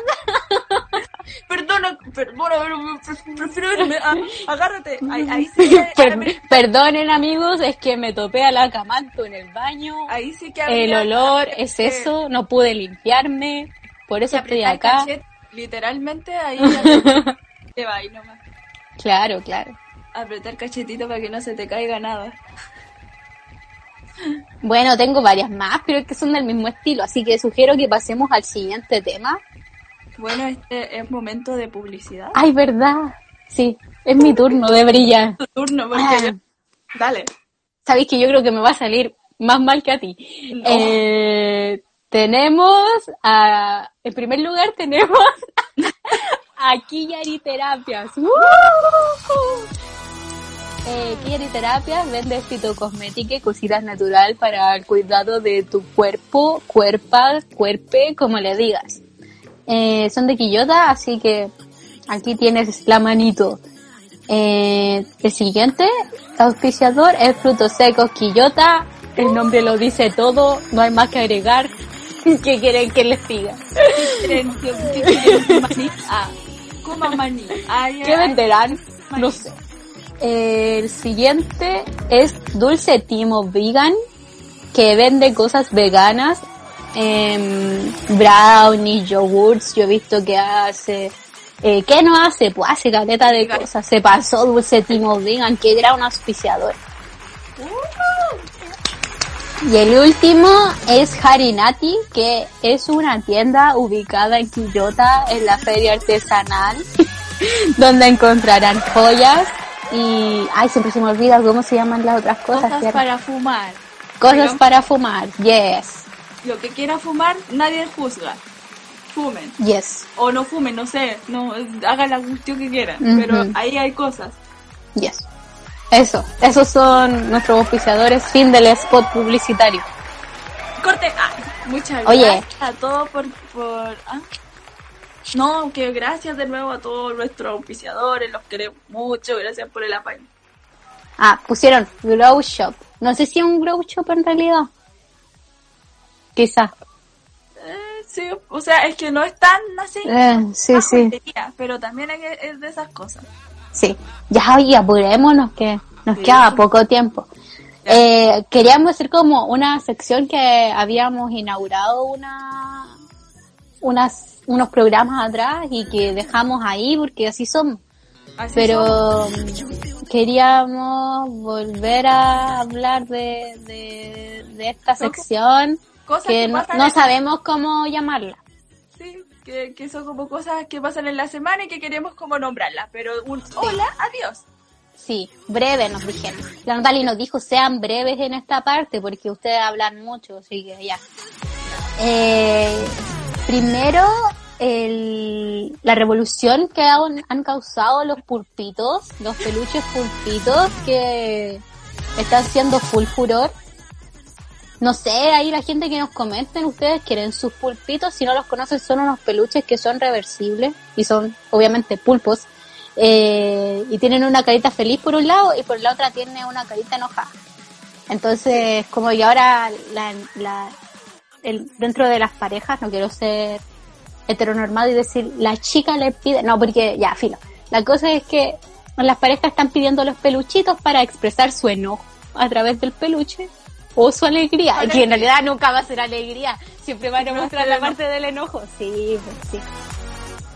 Perdona, perdona, pero prefiero irme. Ah, agárrate. Ahí, ahí sí que. [LAUGHS] Per- perdonen amigos, es que me topé al acamanto en el baño. Ahí sí que El olor es que- eso, no pude limpiarme, por eso estoy acá. literalmente ahí. [LAUGHS] Te va ahí nomás. Claro, claro. Apretar cachetito para que no se te caiga nada. Bueno, tengo varias más, pero es que son del mismo estilo, así que sugiero que pasemos al siguiente tema. Bueno, este es momento de publicidad. Ay, verdad. Sí, es mi turno de brillar. Tu turno, porque Ah. yo- Dale. Sabéis que yo creo que me va a salir más mal que a ti. No. Eh, tenemos a, en primer lugar tenemos a Kiyari Terapias. ¡Woo! Eh, Terapias vende fitocosmética y cositas natural para el cuidado de tu cuerpo, cuerpa, cuerpe, como le digas. Eh, son de Quillota, así que aquí tienes la manito. Eh, el siguiente auspiciador es Frutos Secos Quillota. El nombre lo dice todo, no hay más que agregar. [LAUGHS] ¿Qué quieren que les diga? ¿Quieren que- que quieren maní? ¿Qué venderán? No sé. El siguiente es Dulce Timo Vegan, que vende cosas veganas, em, brownies, yogurts, yo he visto que hace... Eh, ¿Qué no hace? Pues hace caleta de cosas. Se pasó Dulce Timo Vegan, que era un auspiciador. Y el último es Harinati, que es una tienda ubicada en Quillota, en la feria artesanal, [LAUGHS] donde encontrarán joyas y... Ay, siempre se me olvida cómo se llaman las otras cosas. Cosas ¿cierto? para fumar. Cosas para fumar, yes. Lo que quiera fumar, nadie juzga. fumen. Yes, O no fumen, no sé, no hagan la cuestión que quieran. Pero ahí hay cosas. yes. Eso, esos son nuestros auspiciadores. Fin del spot publicitario. Corte. Ah, muchas Oye. gracias a todos por... por ah. No, que gracias de nuevo a todos nuestros auspiciadores, los queremos mucho, gracias por el apoyo. Ah, pusieron Grow Shop. No sé si es un Grow Shop en realidad. Quizás. Eh, sí, o sea, es que no es tan así. Eh, sí, sí, Pero también es, es de esas cosas. sí. Ya, oye, apurémonos que nos Sí. queda poco tiempo. Eh, queríamos hacer como una sección que habíamos inaugurado una, unas, unos programas atrás y que dejamos ahí porque así somos. Así. Pero mm, queríamos volver a hablar de, de, de esta sección cosas que que no, pasan no en- sabemos cómo llamarla. Sí, que, que son como cosas que pasan en la semana y que queremos como nombrarlas. Pero un hola, adiós. Sí, breve nos dijeron. La Natalie nos dijo sean breves en esta parte porque ustedes hablan mucho, así que ya. Eh, primero, el, la revolución que han, han causado los pulpitos, los peluches pulpitos que están siendo full furor. No sé, ahí la gente que nos comenten, ustedes quieren sus pulpitos, si no los conocen son unos peluches que son reversibles y son obviamente pulpos. Eh, y tienen una carita feliz por un lado y por la otra tiene una carita enojada. Entonces, como que ahora la, la, el, dentro de las parejas, no quiero ser heteronormado y decir la chica le pide, no, porque ya, filo. La cosa es que las parejas están pidiendo los peluchitos para expresar su enojo a través del peluche o su alegría, que en realidad nunca va a ser alegría, siempre van a a mostrar la parte del enojo. Sí, pues sí.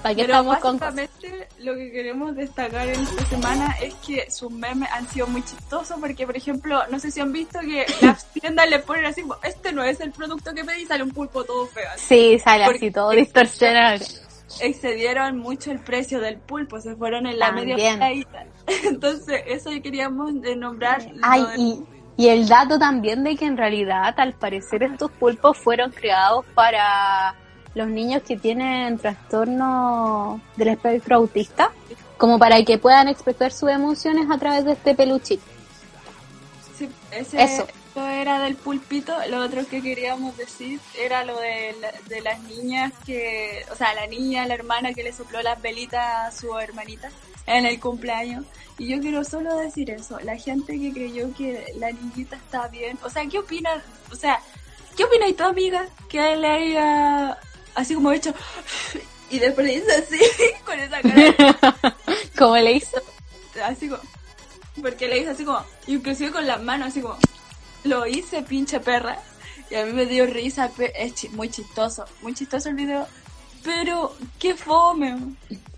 ¿Para qué Pero estamos con básicamente lo que queremos destacar en esta semana es que sus memes han sido muy chistosos porque, por ejemplo, no sé si han visto que [LAUGHS] las tiendas le ponen así, este no es el producto que pedí, sale un pulpo todo feo. así. Sí, sale Porque- así todo distorsionado. [LAUGHS] Excedieron mucho el precio del pulpo, se fueron en la media También. peladita. [LAUGHS] Entonces, eso queríamos nombrar. Ay, del- y, el dato también de que en realidad, al parecer, estos pulpos fueron creados para los niños que tienen trastorno del espectro autista, como para que puedan expresar sus emociones a través de este peluchito. Sí, ese, Eso. Era del pulpito. Lo otro que queríamos decir era lo de, la- de las niñas que, o sea, la niña, la hermana que le sopló las velitas a su hermanita en el cumpleaños. Y yo quiero solo decir eso. La gente que creyó que la niñita está bien. O sea, ¿qué opinas? O sea, ¿qué opinas tu amiga que le haya así como hecho y después le dice así [LAUGHS] con esa cara [LAUGHS] como le hizo. así como, porque le hice así como, inclusive con las manos así como, lo hice pinche perra, y a mí me dio risa, es muy chistoso, muy chistoso el video, pero qué fome,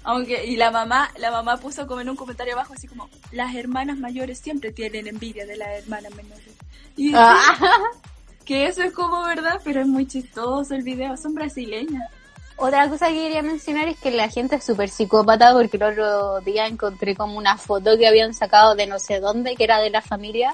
aunque, y la mamá, la mamá puso como en un comentario abajo así como, las hermanas mayores siempre tienen envidia de las hermanas menores, y Ah, [LAUGHS] que eso es como verdad, pero es muy chistoso el video, son brasileñas. Otra cosa que quería mencionar es que la gente es súper psicópata porque el otro día encontré como una foto que habían sacado de no sé dónde, que era de la familia.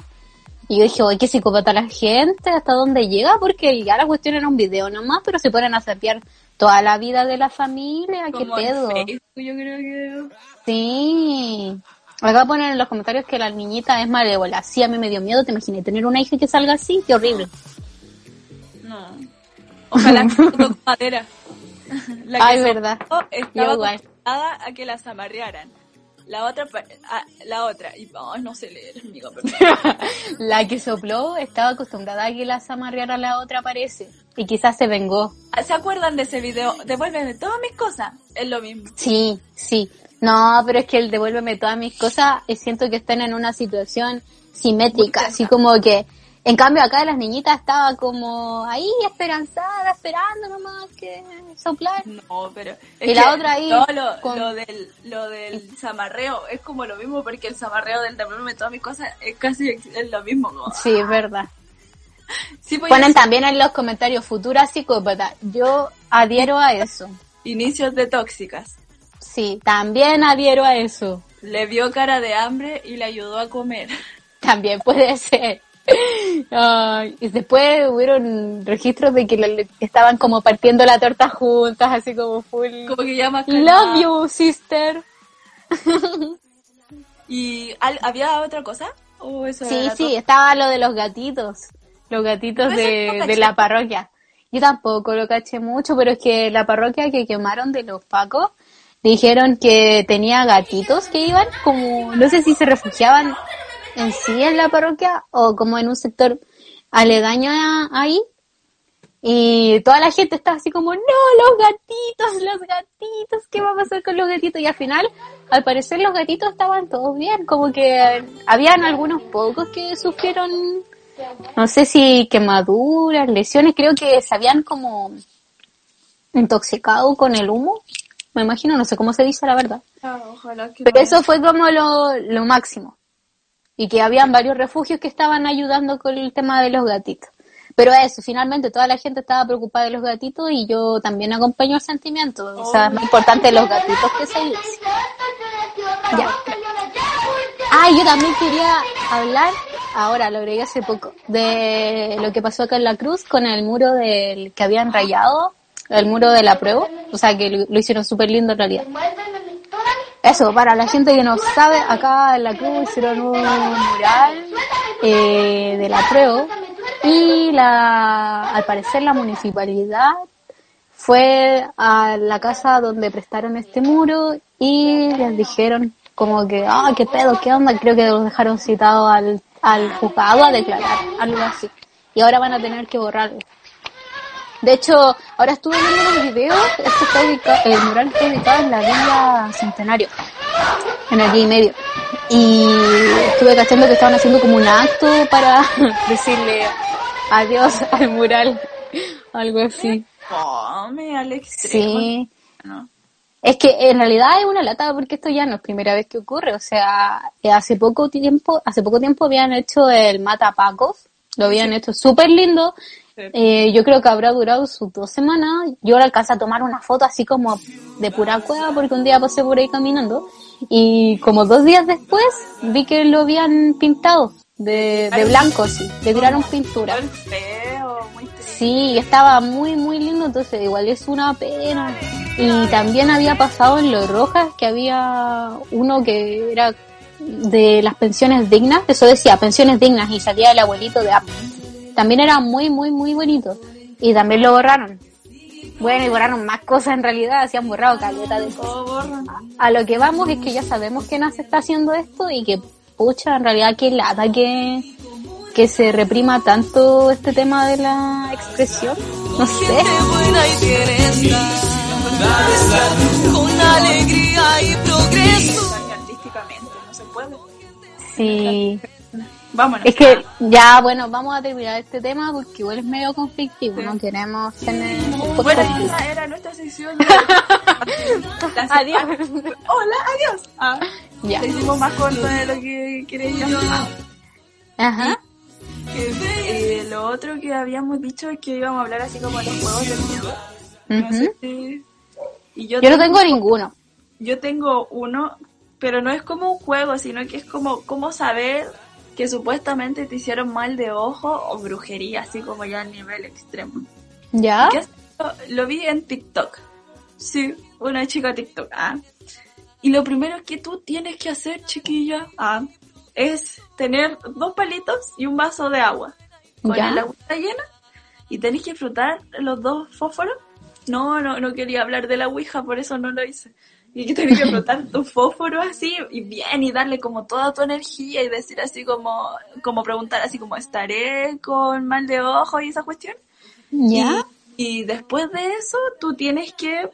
Y yo dije, oye, qué psicópata la gente, ¿hasta dónde llega? Porque ya la cuestión era un video nomás, pero se ponen a sapear toda la vida de la familia, qué Como en pedo. Facebook, yo creo que... Sí. Acá ponen en los comentarios que la niñita es malévola. Sí, a mí me dio miedo, te imaginé tener una hija que salga así, qué horrible. No. Ojalá [LAUGHS] madera. La que Ay, verdad. Estaba Yo igual. a que las amarrearan. La otra, ah, la otra, y ay, no sé leer, amiga, pero- [LAUGHS] La que sopló estaba acostumbrada a que las amarreara la otra, parece. Y quizás se vengó. Ah, ¿Se acuerdan de ese video? Devuélveme todas mis cosas. Es lo mismo. Sí, sí. No, pero es que el devuélveme todas mis cosas, eh, siento que están en una situación simétrica, así como que, en cambio acá la niñita estaba como ahí esperanzada, esperando nomás que soplar. No, pero... Y la otra ahí No, lo, con- lo del, lo del zamarreo es como lo mismo porque el zamarreo del devuélveme todas mis cosas es casi es lo mismo. ¿no? Sí, es verdad. [LAUGHS] Sí, pues, Ponen también en los comentarios futura psicópata. Yo adhiero a eso. inicios de tóxicas. Sí, también adhiero a eso. Le vio cara de hambre y le ayudó a comer. También puede ser. Y después hubieron registros de que le- estaban como partiendo la torta juntas, así como full. Como que más Love you, sister. [LAUGHS] ¿Y al- había otra cosa? ¿O eso Sí, sí, estaba lo de los gatitos. Los gatitos de, de la parroquia. Yo tampoco lo caché mucho, pero es que la parroquia que quemaron de los pacos dijeron que tenía gatitos que iban como, no sé si se refugiaban en sí en la parroquia o como en un sector aledaño a- ahí. Y toda la gente estaba así como, no, los gatitos, los gatitos, ¿qué va a pasar con los gatitos? Y al final, al parecer los gatitos estaban todos bien, como que habían algunos pocos que sufrieron, no sé si quemaduras, lesiones, creo que se habían como intoxicado con el humo, me imagino, no sé cómo se dice la verdad. Ah, ojalá que Pero no. eso fue como lo, lo máximo. Y que habían varios refugios que estaban ayudando con el tema de los gatitos. Pero eso, finalmente toda la gente estaba preocupada de los gatitos y yo también acompaño el sentimiento. O sea, es más importante los gatitos que seguir. Ya. Ah, yo también quería hablar, ahora lo agregué hace poco, de lo que pasó acá en la cruz con el muro del que habían rayado, el muro de la prueba. O sea, que lo, lo hicieron súper lindo en realidad. Eso, para la gente que no sabe, acá en la cruz hicieron un mural eh, de la prueba y la, al parecer la municipalidad fue a la casa donde prestaron este muro y les dijeron como que, ah, qué pedo, qué onda, creo que los dejaron citados al, al juzgado a declarar, algo así. Y ahora van a tener que borrarlo. De hecho, ahora estuve viendo los videos, esto está ubicado, el mural está ubicado en la Villa Centenario, en el día y medio. Y estuve cachando que estaban haciendo como un acto para [LAUGHS] decirle adiós al mural, algo así. Fome al extremo. Sí. ¿no? Es que en realidad es una lata porque esto ya no es primera vez que ocurre, o sea, eh, hace poco tiempo, hace poco tiempo habían hecho el Matapacos, lo habían hecho súper lindo, Sí. eh, yo creo que habrá durado sus dos semanas, yo ahora alcancé a tomar una foto así como de pura cueva porque un día pasé por ahí caminando y como dos días después vi que lo habían pintado de, de blanco, sí, le tiraron pintura. Sí, estaba muy, muy lindo, entonces igual es una pena. Y también había pasado en Los Rojas que había uno que era de las pensiones dignas, eso decía, pensiones dignas, y salía el abuelito de Apple. También era muy, muy, muy bonito. Y también lo borraron. Bueno, y borraron más cosas en realidad, se han borrado caleta de cosas. A lo que vamos es que ya sabemos que no se está haciendo esto y que, pucha, en realidad que lata que, que se reprima tanto este tema de la expresión. No sé. buena y tierna, con alegría y progreso. Daño artísticamente, no se puede. Sí. Vámonos. Es que ya, bueno, vamos a terminar este tema porque igual es medio conflictivo, no queremos tener... Bueno, esa era nuestra sección. de- La- [LAUGHS] Adiós. Hola, adiós. Ah, Ya. Hicimos más corto de lo que queríamos. Ajá. Eh, lo otro que habíamos dicho es que íbamos a hablar así como de los juegos del miedo. No sé si- Y yo, Yo no tengo ninguno. yo tengo uno, pero no es como un juego, sino que es como cómo saber que supuestamente te hicieron mal de ojo o brujería, así como ya a nivel extremo. ¿Ya? Lo vi en TikTok. Sí, una chica TikTok. Ah. Y lo primero que tú tienes que hacer, chiquilla, ah, es tener dos palitos y un vaso de agua. Con ¿Ya? el agua llena. Y tenés que frotar los dos fósforos. No, no, no quería hablar de la Ouija, por eso no lo hice. Y que tenés que frotar tu fósforo así, y bien, y darle como toda tu energía y decir así como, como preguntar así como, ¿estaré con mal de ojo y esa cuestión? ¿Ya? Y, y después de eso, tú tienes que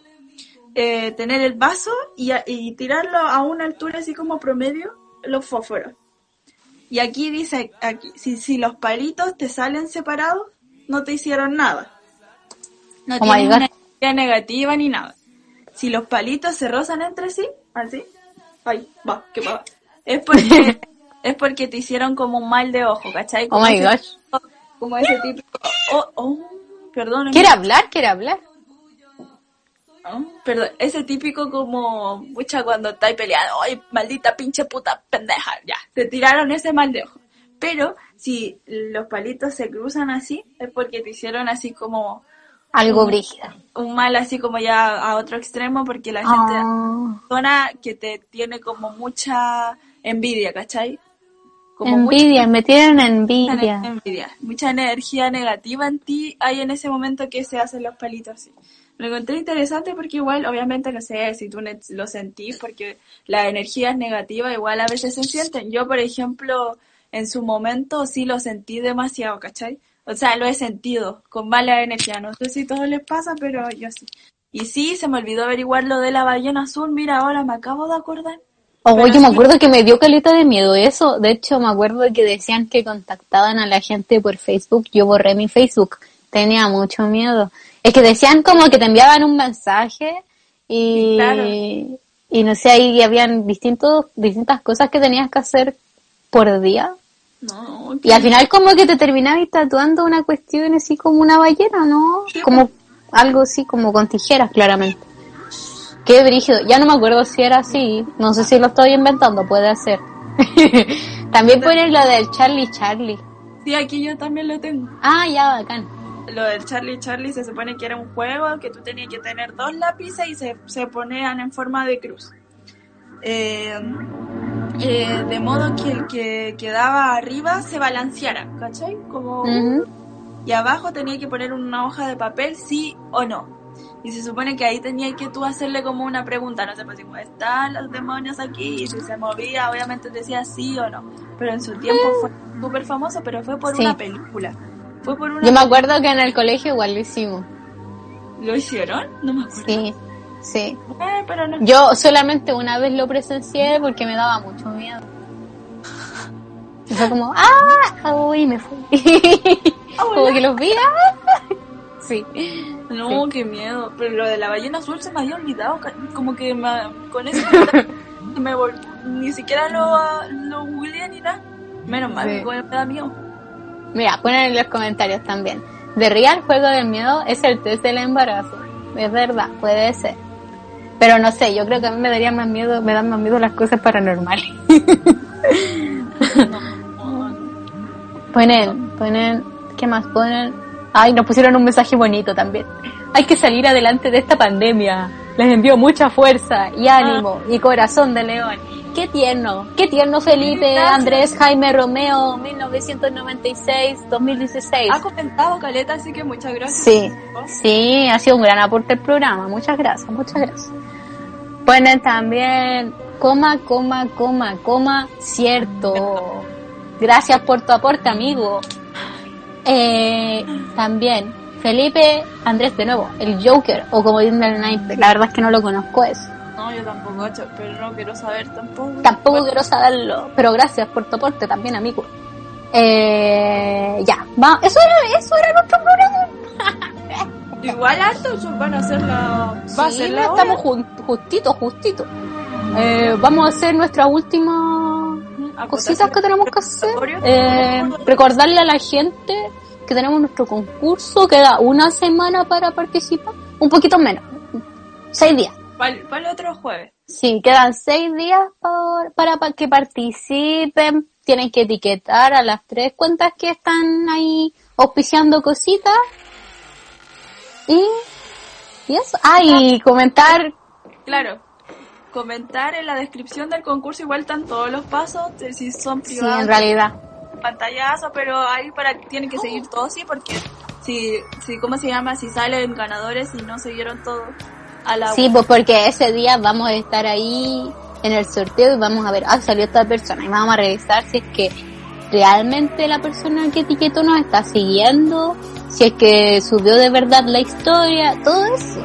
eh, tener el vaso y, a- y tirarlo a una altura así como promedio, los fósforos. Y aquí dice, aquí, si, si los palitos te salen separados, no te hicieron nada. No Oh tienen energía negativa ni nada. Si los palitos se rozan entre sí, así, ay, va, qué va. Es porque, [LAUGHS] es porque te hicieron como un mal de ojo, ¿cachai? Oh Como my ese- gosh. Como ese típico, oh, oh, perdón. ¿Quiere hablar? ¿Quiere hablar? ¿no? Perdón, ese típico como, mucha cuando estáis peleando, ay, maldita pinche puta pendeja, ya, te tiraron ese mal de ojo. Pero si los palitos se cruzan así, es porque te hicieron así como Algo brígido. un mal así como ya a otro extremo porque la gente Ah, persona que te tiene como mucha envidia, ¿cachai? Como envidia, me tienen mucha envidia. envidia, mucha energía negativa en ti hay en ese momento que se hacen los palitos así. Lo encontré interesante porque igual, obviamente, no sé si tú lo sentís, porque la energía es negativa, igual a veces se sienten. Yo, por ejemplo, en su momento sí lo sentí demasiado, ¿cachai? O sea, lo he sentido con mala energía. No sé si todo les pasa, pero yo sí. Y sí, se me olvidó averiguar lo de la ballena azul. Mira, ahora me acabo de acordar. Oh, Pero yo me acuerdo que me dio caleta de miedo eso. De hecho, me acuerdo que decían que contactaban a la gente por Facebook. Yo borré mi Facebook. Tenía mucho miedo. Es que decían como que te enviaban un mensaje y, claro. y no sé, ahí habían distintos, distintas cosas que tenías que hacer por día. No, Y al final como que te terminabas tatuando una cuestión así como una ballena, ¿no? Sí, Como algo así como con tijeras, claramente. Qué brígido. Ya no me acuerdo si era así. No sé si lo estoy inventando, puede ser. [LAUGHS] También ponen lo del Charlie Charlie. Sí, aquí yo también lo tengo. Ah, ya, bacán. Lo del Charlie Charlie se supone que era un juego que tú tenías que tener dos lápices y se, se ponían en forma de cruz. Eh, eh, de modo que el que quedaba arriba se balanceara, ¿cachai? Como, y abajo tenía que poner una hoja de papel, sí o no. Y se supone que ahí tenía que tú hacerle como una pregunta, no sé, pues como, ¿están los demonios aquí? Y si se movía, obviamente decía sí o no. Pero en su tiempo fue súper famoso, pero fue por Sí. una película. Fue por una Yo me acuerdo que en el colegio igual lo hicimos. ¿Lo hicieron? No me acuerdo. Sí, sí. Eh, pero no. Yo solamente una vez lo presencié porque me daba mucho miedo. [LAUGHS] Y fue como, ¡ah! Uy, me fui. [LAUGHS] como que los vi, ¡ah! [LAUGHS] Sí. No, qué miedo. Pero lo de la ballena azul se me había olvidado. Como que me- con eso me vol- ni siquiera lo, lo googleé ni nada. Menos mal, Sí. igual me da miedo. Mira, ponen en los comentarios también. De real juego del miedo es el test del embarazo. Es verdad, puede ser. Pero no sé, yo creo que a mí me daría más miedo, me dan más miedo las cosas paranormales. [LAUGHS] ponen, ponen, ¿qué más ponen? Ay, nos pusieron un mensaje bonito también. Hay que salir adelante de esta pandemia. Les envío mucha fuerza y ánimo y corazón de león. Qué tierno, qué tierno Felipe. Andrés, Jaime, Romeo, 1996, 2016. Ha comentado Caleta, así que muchas gracias. Sí, sí, ha sido un gran aporte el programa. Muchas gracias, muchas gracias. Ponen también, coma, coma, coma, coma, cierto. Gracias por tu aporte, amigo. Eh, también, Felipe Andrés de nuevo, el Joker, o como dicen el naipe. La verdad es que no lo conozco eso. No, yo tampoco, pero no quiero saber tampoco. Tampoco Bueno, quiero saberlo, pero gracias por tu aporte también, amigo. Eh, ya, va, eso era, eso era nuestro programa. [LAUGHS] Igual alto van a hacer la... Va a Sí, la estamos jun- justito, justito. Eh, vamos a hacer nuestra última cositas que tenemos que hacer. Eh, recordarle a la gente que tenemos nuestro concurso. Queda una semana para participar. Un poquito menos. Seis días. ¿Cuál, cuál otro jueves? Sí, quedan seis días por- para, pa- que participen. Tienen que etiquetar a las tres cuentas que están ahí auspiciando cositas. Y, y eso. Ah, y comentar Claro. Comentar en la descripción del concurso igual están todos los pasos, de si son Sí, privados, en realidad. pantallazo, pero ahí para tienen que seguir todos, sí, porque si, si, ¿cómo se llama? Si salen ganadores y no siguieron todos a la Sí, pues porque ese día vamos a estar ahí en el sorteo y vamos a ver, ah, salió esta persona y vamos a revisar si es que realmente la persona que etiquetó nos está siguiendo, si es que subió de verdad la historia, todo eso.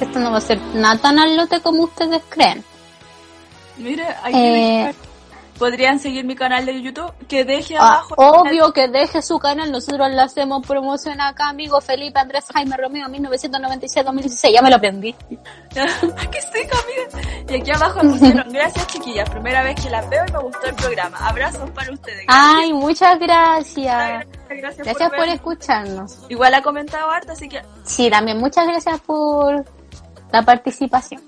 Esto no va a ser nada tan al lote como ustedes creen. Mire, aquí Eh, dice, podrían seguir mi canal de YouTube, que deje Ah, abajo. obvio que deje su canal, nosotros le hacemos promoción acá, amigo Felipe Andrés Jaime Romeo 1996-2016, ya me lo aprendí. [LAUGHS] que seca, amiga. Y aquí abajo pusieron, [LAUGHS] gracias chiquillas, primera vez que las veo y me gustó el programa. Abrazos para ustedes. Ay, muchas gracias. gracias, Gracias por ver. escucharnos. Igual ha comentado harto, así que Sí, también muchas gracias por la participación.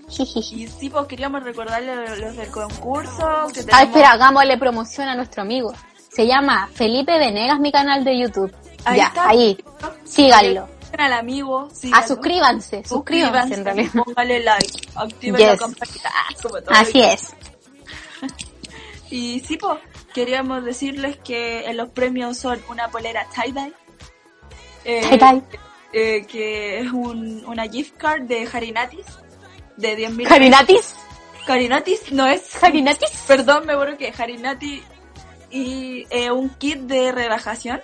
Y sí, pues queríamos recordarle a los del concurso que tenemos... Ah, espera, hagámosle promoción a nuestro amigo. Se llama Felipe Venegas, mi canal de YouTube. Ahí ya, está. ahí. Síganlo. al amigo, Ah, síganlo. suscríbanse, suscríbanse en realidad. [LAUGHS] Póngale like, activen la Yes. campanita. Ah, como todo Así es. [LAUGHS] Y sí, pues, queríamos decirles que en los premios son una polera tie-dye. eh, Tie-dye. Eh, que es un, una gift card de Harinatis de 10.000 Harinatis. Harinatis no es Harinatis. Perdón, me acuerdo que Harinati y eh, un kit de relajación.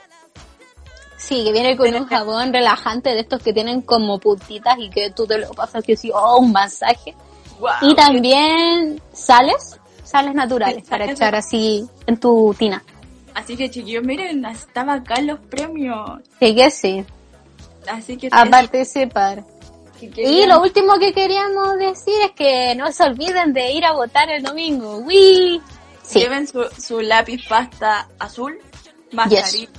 Sí, que viene con un jabón relajante de estos que tienen como puntitas y que tú te lo pasas que sí, oh, un masaje. Y también sales, sales naturales Sí, para echar así en tu tina. Así que chiquillos, miren, estaba acá los premios. Sí que sí, Así que a participar. que Y lo último que queríamos decir es que no se olviden de ir a votar el domingo. ¡Wii! Sí, lleven su, su lápiz pasta azul, mascarilla,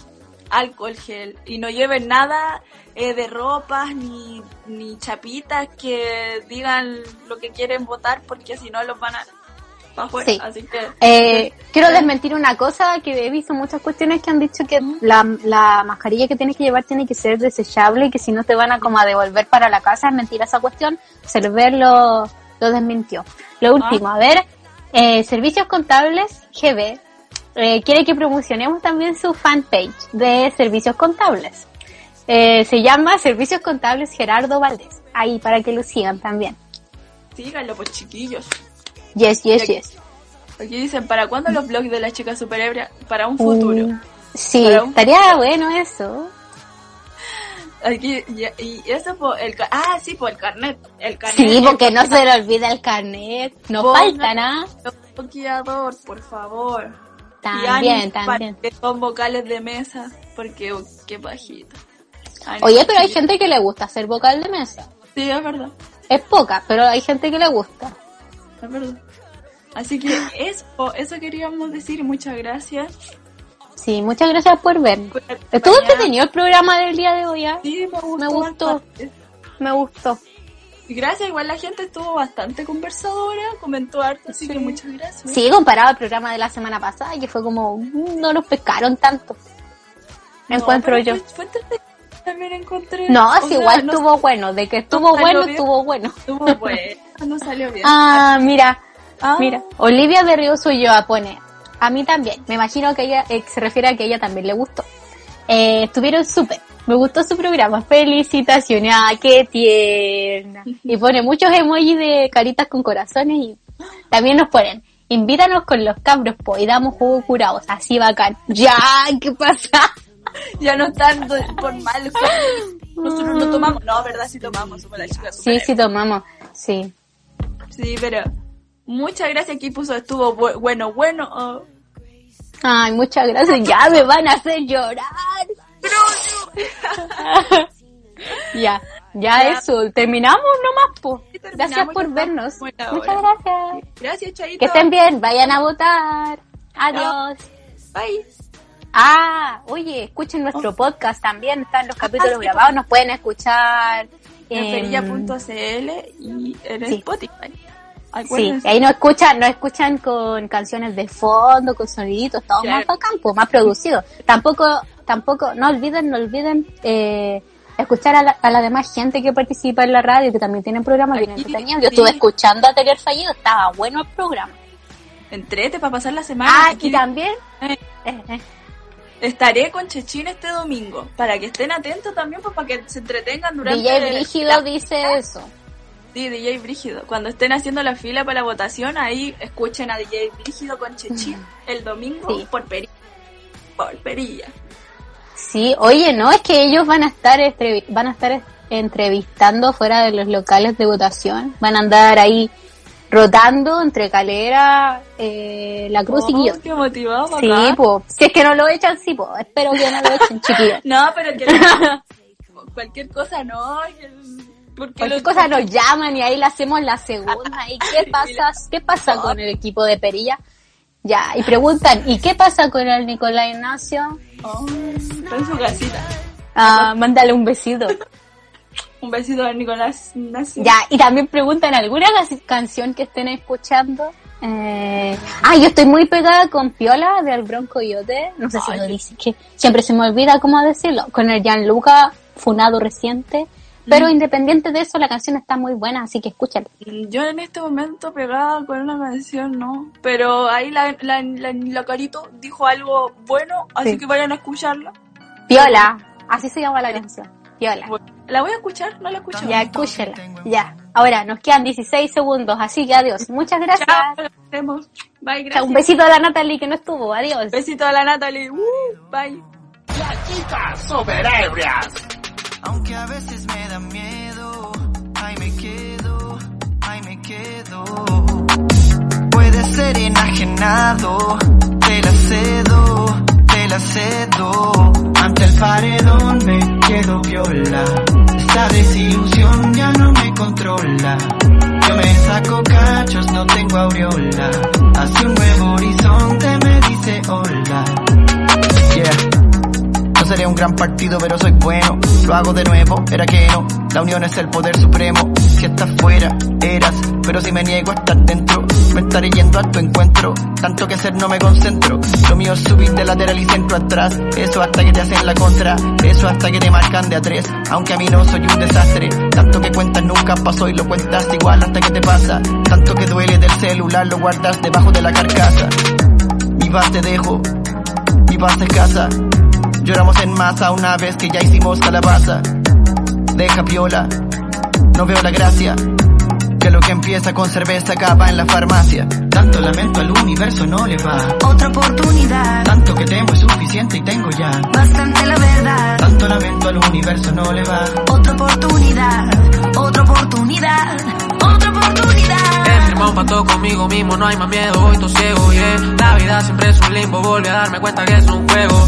alcohol gel y no lleven nada eh, de ropas ni, ni chapitas que digan lo que quieren votar porque si no los van a [LAUGHS] para afuera. Sí. Así que Eh, [LAUGHS] quiero desmentir una cosa que he visto muchas cuestiones que han dicho que la, la mascarilla que tienes que llevar tiene que ser desechable y que si no te van a como a devolver para la casa. Es mentira esa cuestión. Server lo, lo desmintió. Lo último, a ver, eh, Servicios Contables GB eh, quiere que promocionemos también su fanpage de Servicios Contables. Eh, se llama Servicios Contables Gerardo Valdés. Ahí para que lo sigan también. síganlo pues chiquillos. Yes, yes, yes. Aquí dicen, ¿para cuándo los blogs de la chica superebria? Para un futuro. Uh, sí, Para un estaría bueno eso. [LAUGHS] Aquí, y, y eso por el... Ah, sí, por el carnet. El carnet. Sí, porque no se le olvida el carnet. No Ponga- falta nada. bloqueador, por favor. También, también. Son vocales de mesa, porque oh, qué bajito. Oye, pero hay gente que le gusta hacer vocal de mesa. Sí, es verdad, Es poca, pero hay gente que le gusta. Verdad. Así que eso, eso queríamos decir. Muchas gracias. Sí, muchas gracias por ver. Estuvo entretenido el programa del día de hoy. ¿ah? Sí, me gustó. Me gustó. Me gustó. Gracias, igual la gente estuvo bastante conversadora, comentó harto, así que muchas gracias. Sí, comparado al programa de la semana pasada, que fue como, mm, no nos pescaron tanto. No, Encuentro yo. fue- fue entretenido, También encontré. No, sea, igual no estuvo bueno. De que estuvo bueno, bien. estuvo bueno. Estuvo bueno, no salió bien. Ah, mira, Ah, Mira, Olivia de Río Ulloa pone, a mí también, me imagino que ella eh, se refiere a que ella también le gustó. Eh, estuvieron súper, me gustó su programa, felicitaciones, ah, qué tierna. [LAUGHS] Y pone muchos emojis de caritas con corazones y también nos ponen, invítanos con los cabros, po, y damos jugo curados, así bacán. Ya, ¿qué pasa? Ya no están por mal. Nosotros no tomamos. No, verdad, sí tomamos. Somos Sí, sí tomamos, sí. Sí, pero muchas gracias. Aquí puso estuvo bu- bueno, bueno. oh. Ay, muchas gracias, ya me van a hacer llorar. [LAUGHS] ya, ya, Ya. eso, terminamos nomás, po. Terminamos, Gracias por vernos. Muchas hora. gracias. Gracias, Chaito. Que estén bien, vayan a votar. Adiós. Bye. Ah, oye, escuchen nuestro podcast también, están los capítulos Oh. sí, grabados, nos pueden escuchar. En ferilla.cl y en sí. Spotify. Sí, ahí nos escuchan, nos escuchan con canciones de fondo, con soniditos, todo Claro. más bacán, pues, más producido. Tampoco, tampoco, no olviden, no olviden eh, escuchar a la, a la demás gente que participa en la radio, que también tienen programas bien entretenidos. Yo sí. estuve escuchando Atelier Fallido, estaba bueno el programa. Entrete para pasar la semana. Ah, Aquí y también, eh, eh, eh, estaré con Chechín este domingo. Para que estén atentos también, pues, para que se entretengan durante DJ Brígido la- dice eso. Sí, DJ Brígido. Cuando estén haciendo la fila para la votación, ahí escuchen a DJ Brígido con Chechín el domingo Sí. por Perilla. Por Perilla. Sí, oye, no, es que ellos van a estar van a estar entrevistando fuera de los locales de votación, van a andar ahí rotando entre Calera, eh, La Cruz y Oh, Guillón. qué motivado, Sí, po. Si es que no lo echan, sí, po. Espero que no lo echen, chiquillos. [LAUGHS] No, pero que cualquier cosa no. Porque Cualquier los- cosa nos llaman y ahí le hacemos la segunda. ¿Y qué [LAUGHS] pasa? ¿Qué pasa con el equipo de Perilla? Ya, y preguntan, ¿y qué pasa con el Nicolás Ignacio? Oh, está en su casita. Ah, mándale un besito. Un besito a Nicolás Ignacio. Ya, y también preguntan alguna ca- canción que estén escuchando Eh, ah, yo estoy muy pegada con Piola del Bronco Yote. No sé si lo dice, que siempre se me olvida cómo decirlo. Con el Gianluca, funado reciente. Pero independiente de eso, la canción está muy buena, así que escúchala. Yo en este momento pegada con una canción, no. Pero ahí la, la, la, la Carito dijo algo bueno, así Sí. que vayan a escucharla. Piola, así se llama la canción. Bueno, ¿La voy a escuchar? No la escucho. Ya, escúchela. Ya. Ahora, nos quedan 16 segundos, así que adiós. Muchas [LAUGHS] gracias. Chao. Bye, Chao, gracias. Un besito a la Natalie que no estuvo. Adiós. Besito a la Natalie. Uh, bye. Las chicas super ebrias. Aunque a veces me da miedo, ahí me quedo, ahí me quedo. Puede ser enajenado, te la cedo, te la. Ante el paredón me quedo viola. Esta desilusión ya no me controla. Yo me saco cachos, no tengo aureola. Hacia un nuevo horizonte me dice hola. Yeah. No seré un gran partido, pero soy bueno. Lo hago de nuevo, era que no. La unión es el poder supremo. Si estás fuera, eras. Pero si me niego a estar dentro, me estaré yendo a tu encuentro. Tanto que ser no me concentro. Lo mío es subir de lateral y centro atrás. Eso hasta que te hacen la contra. Eso hasta que te marcan de a tres. Aunque a mí no soy un desastre. Tanto que cuentas nunca pasó y lo cuentas igual hasta que te pasa. Tanto que duele del celular, lo guardas debajo de la carcasa. Mi paz te dejo, mi paz es casa. Lloramos en masa una vez que ya hicimos calabaza. Deja piola, no veo la gracia. Que lo que empieza con cerveza acaba en la farmacia. Tanto lamento al universo no le va. Otra oportunidad, Tanto que temo es suficiente y tengo ya. bastante la verdad. Tanto lamento al universo no le va. Otra oportunidad, otra oportunidad, otra oportunidad. He firmado un pacto conmigo mismo, no hay más miedo, voy todo ciego, yeah. La vida siempre es un limbo, volví a darme cuenta que es un juego.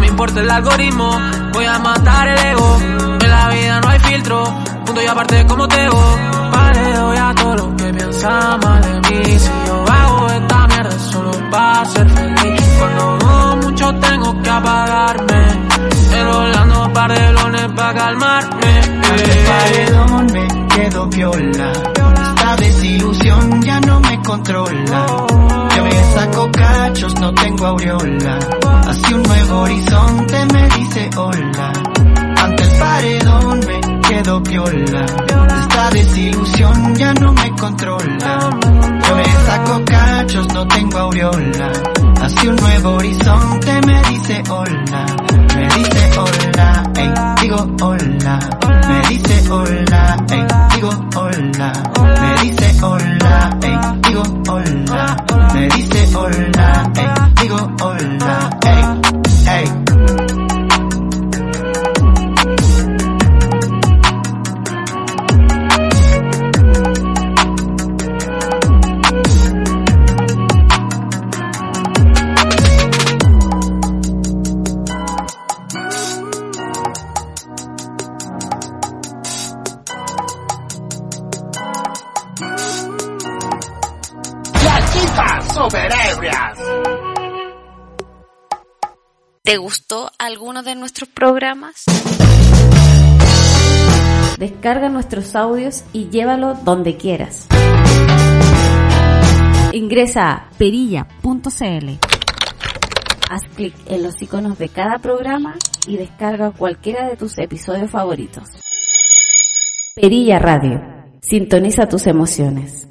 No me importa el algoritmo, voy a matar el ego. En la vida no hay filtro, punto y aparte como Tego. Vale, doy a todo lo que piensa mal de mí. Si yo hago esta mierda solo para ser feliz. Cuando dudo mucho tengo que apagarme. Enrolando un par de lones para calmarme. El paredón me quedo piola. Esta desilusión ya no me controla. Saco cachos, no tengo aureola. Hacia un nuevo horizonte me dice hola. Ante el paredón me quedo piola. Esta desilusión ya no me controla. Yo me saco cachos, no tengo aureola. Hacia un nuevo horizonte me dice hola. Me dice hola, ey, digo hola. Me dice hola, ey, digo hola. Me dice hola, ey, digo hola. Me dice hola, ey, digo hola, ey, ey. ¿Te gustó alguno de nuestros programas? Descarga nuestros audios y llévalo donde quieras. Ingresa a perilla.cl. Haz clic en los iconos de cada programa y descarga cualquiera de tus episodios favoritos. Perilla Radio. Sintoniza tus emociones.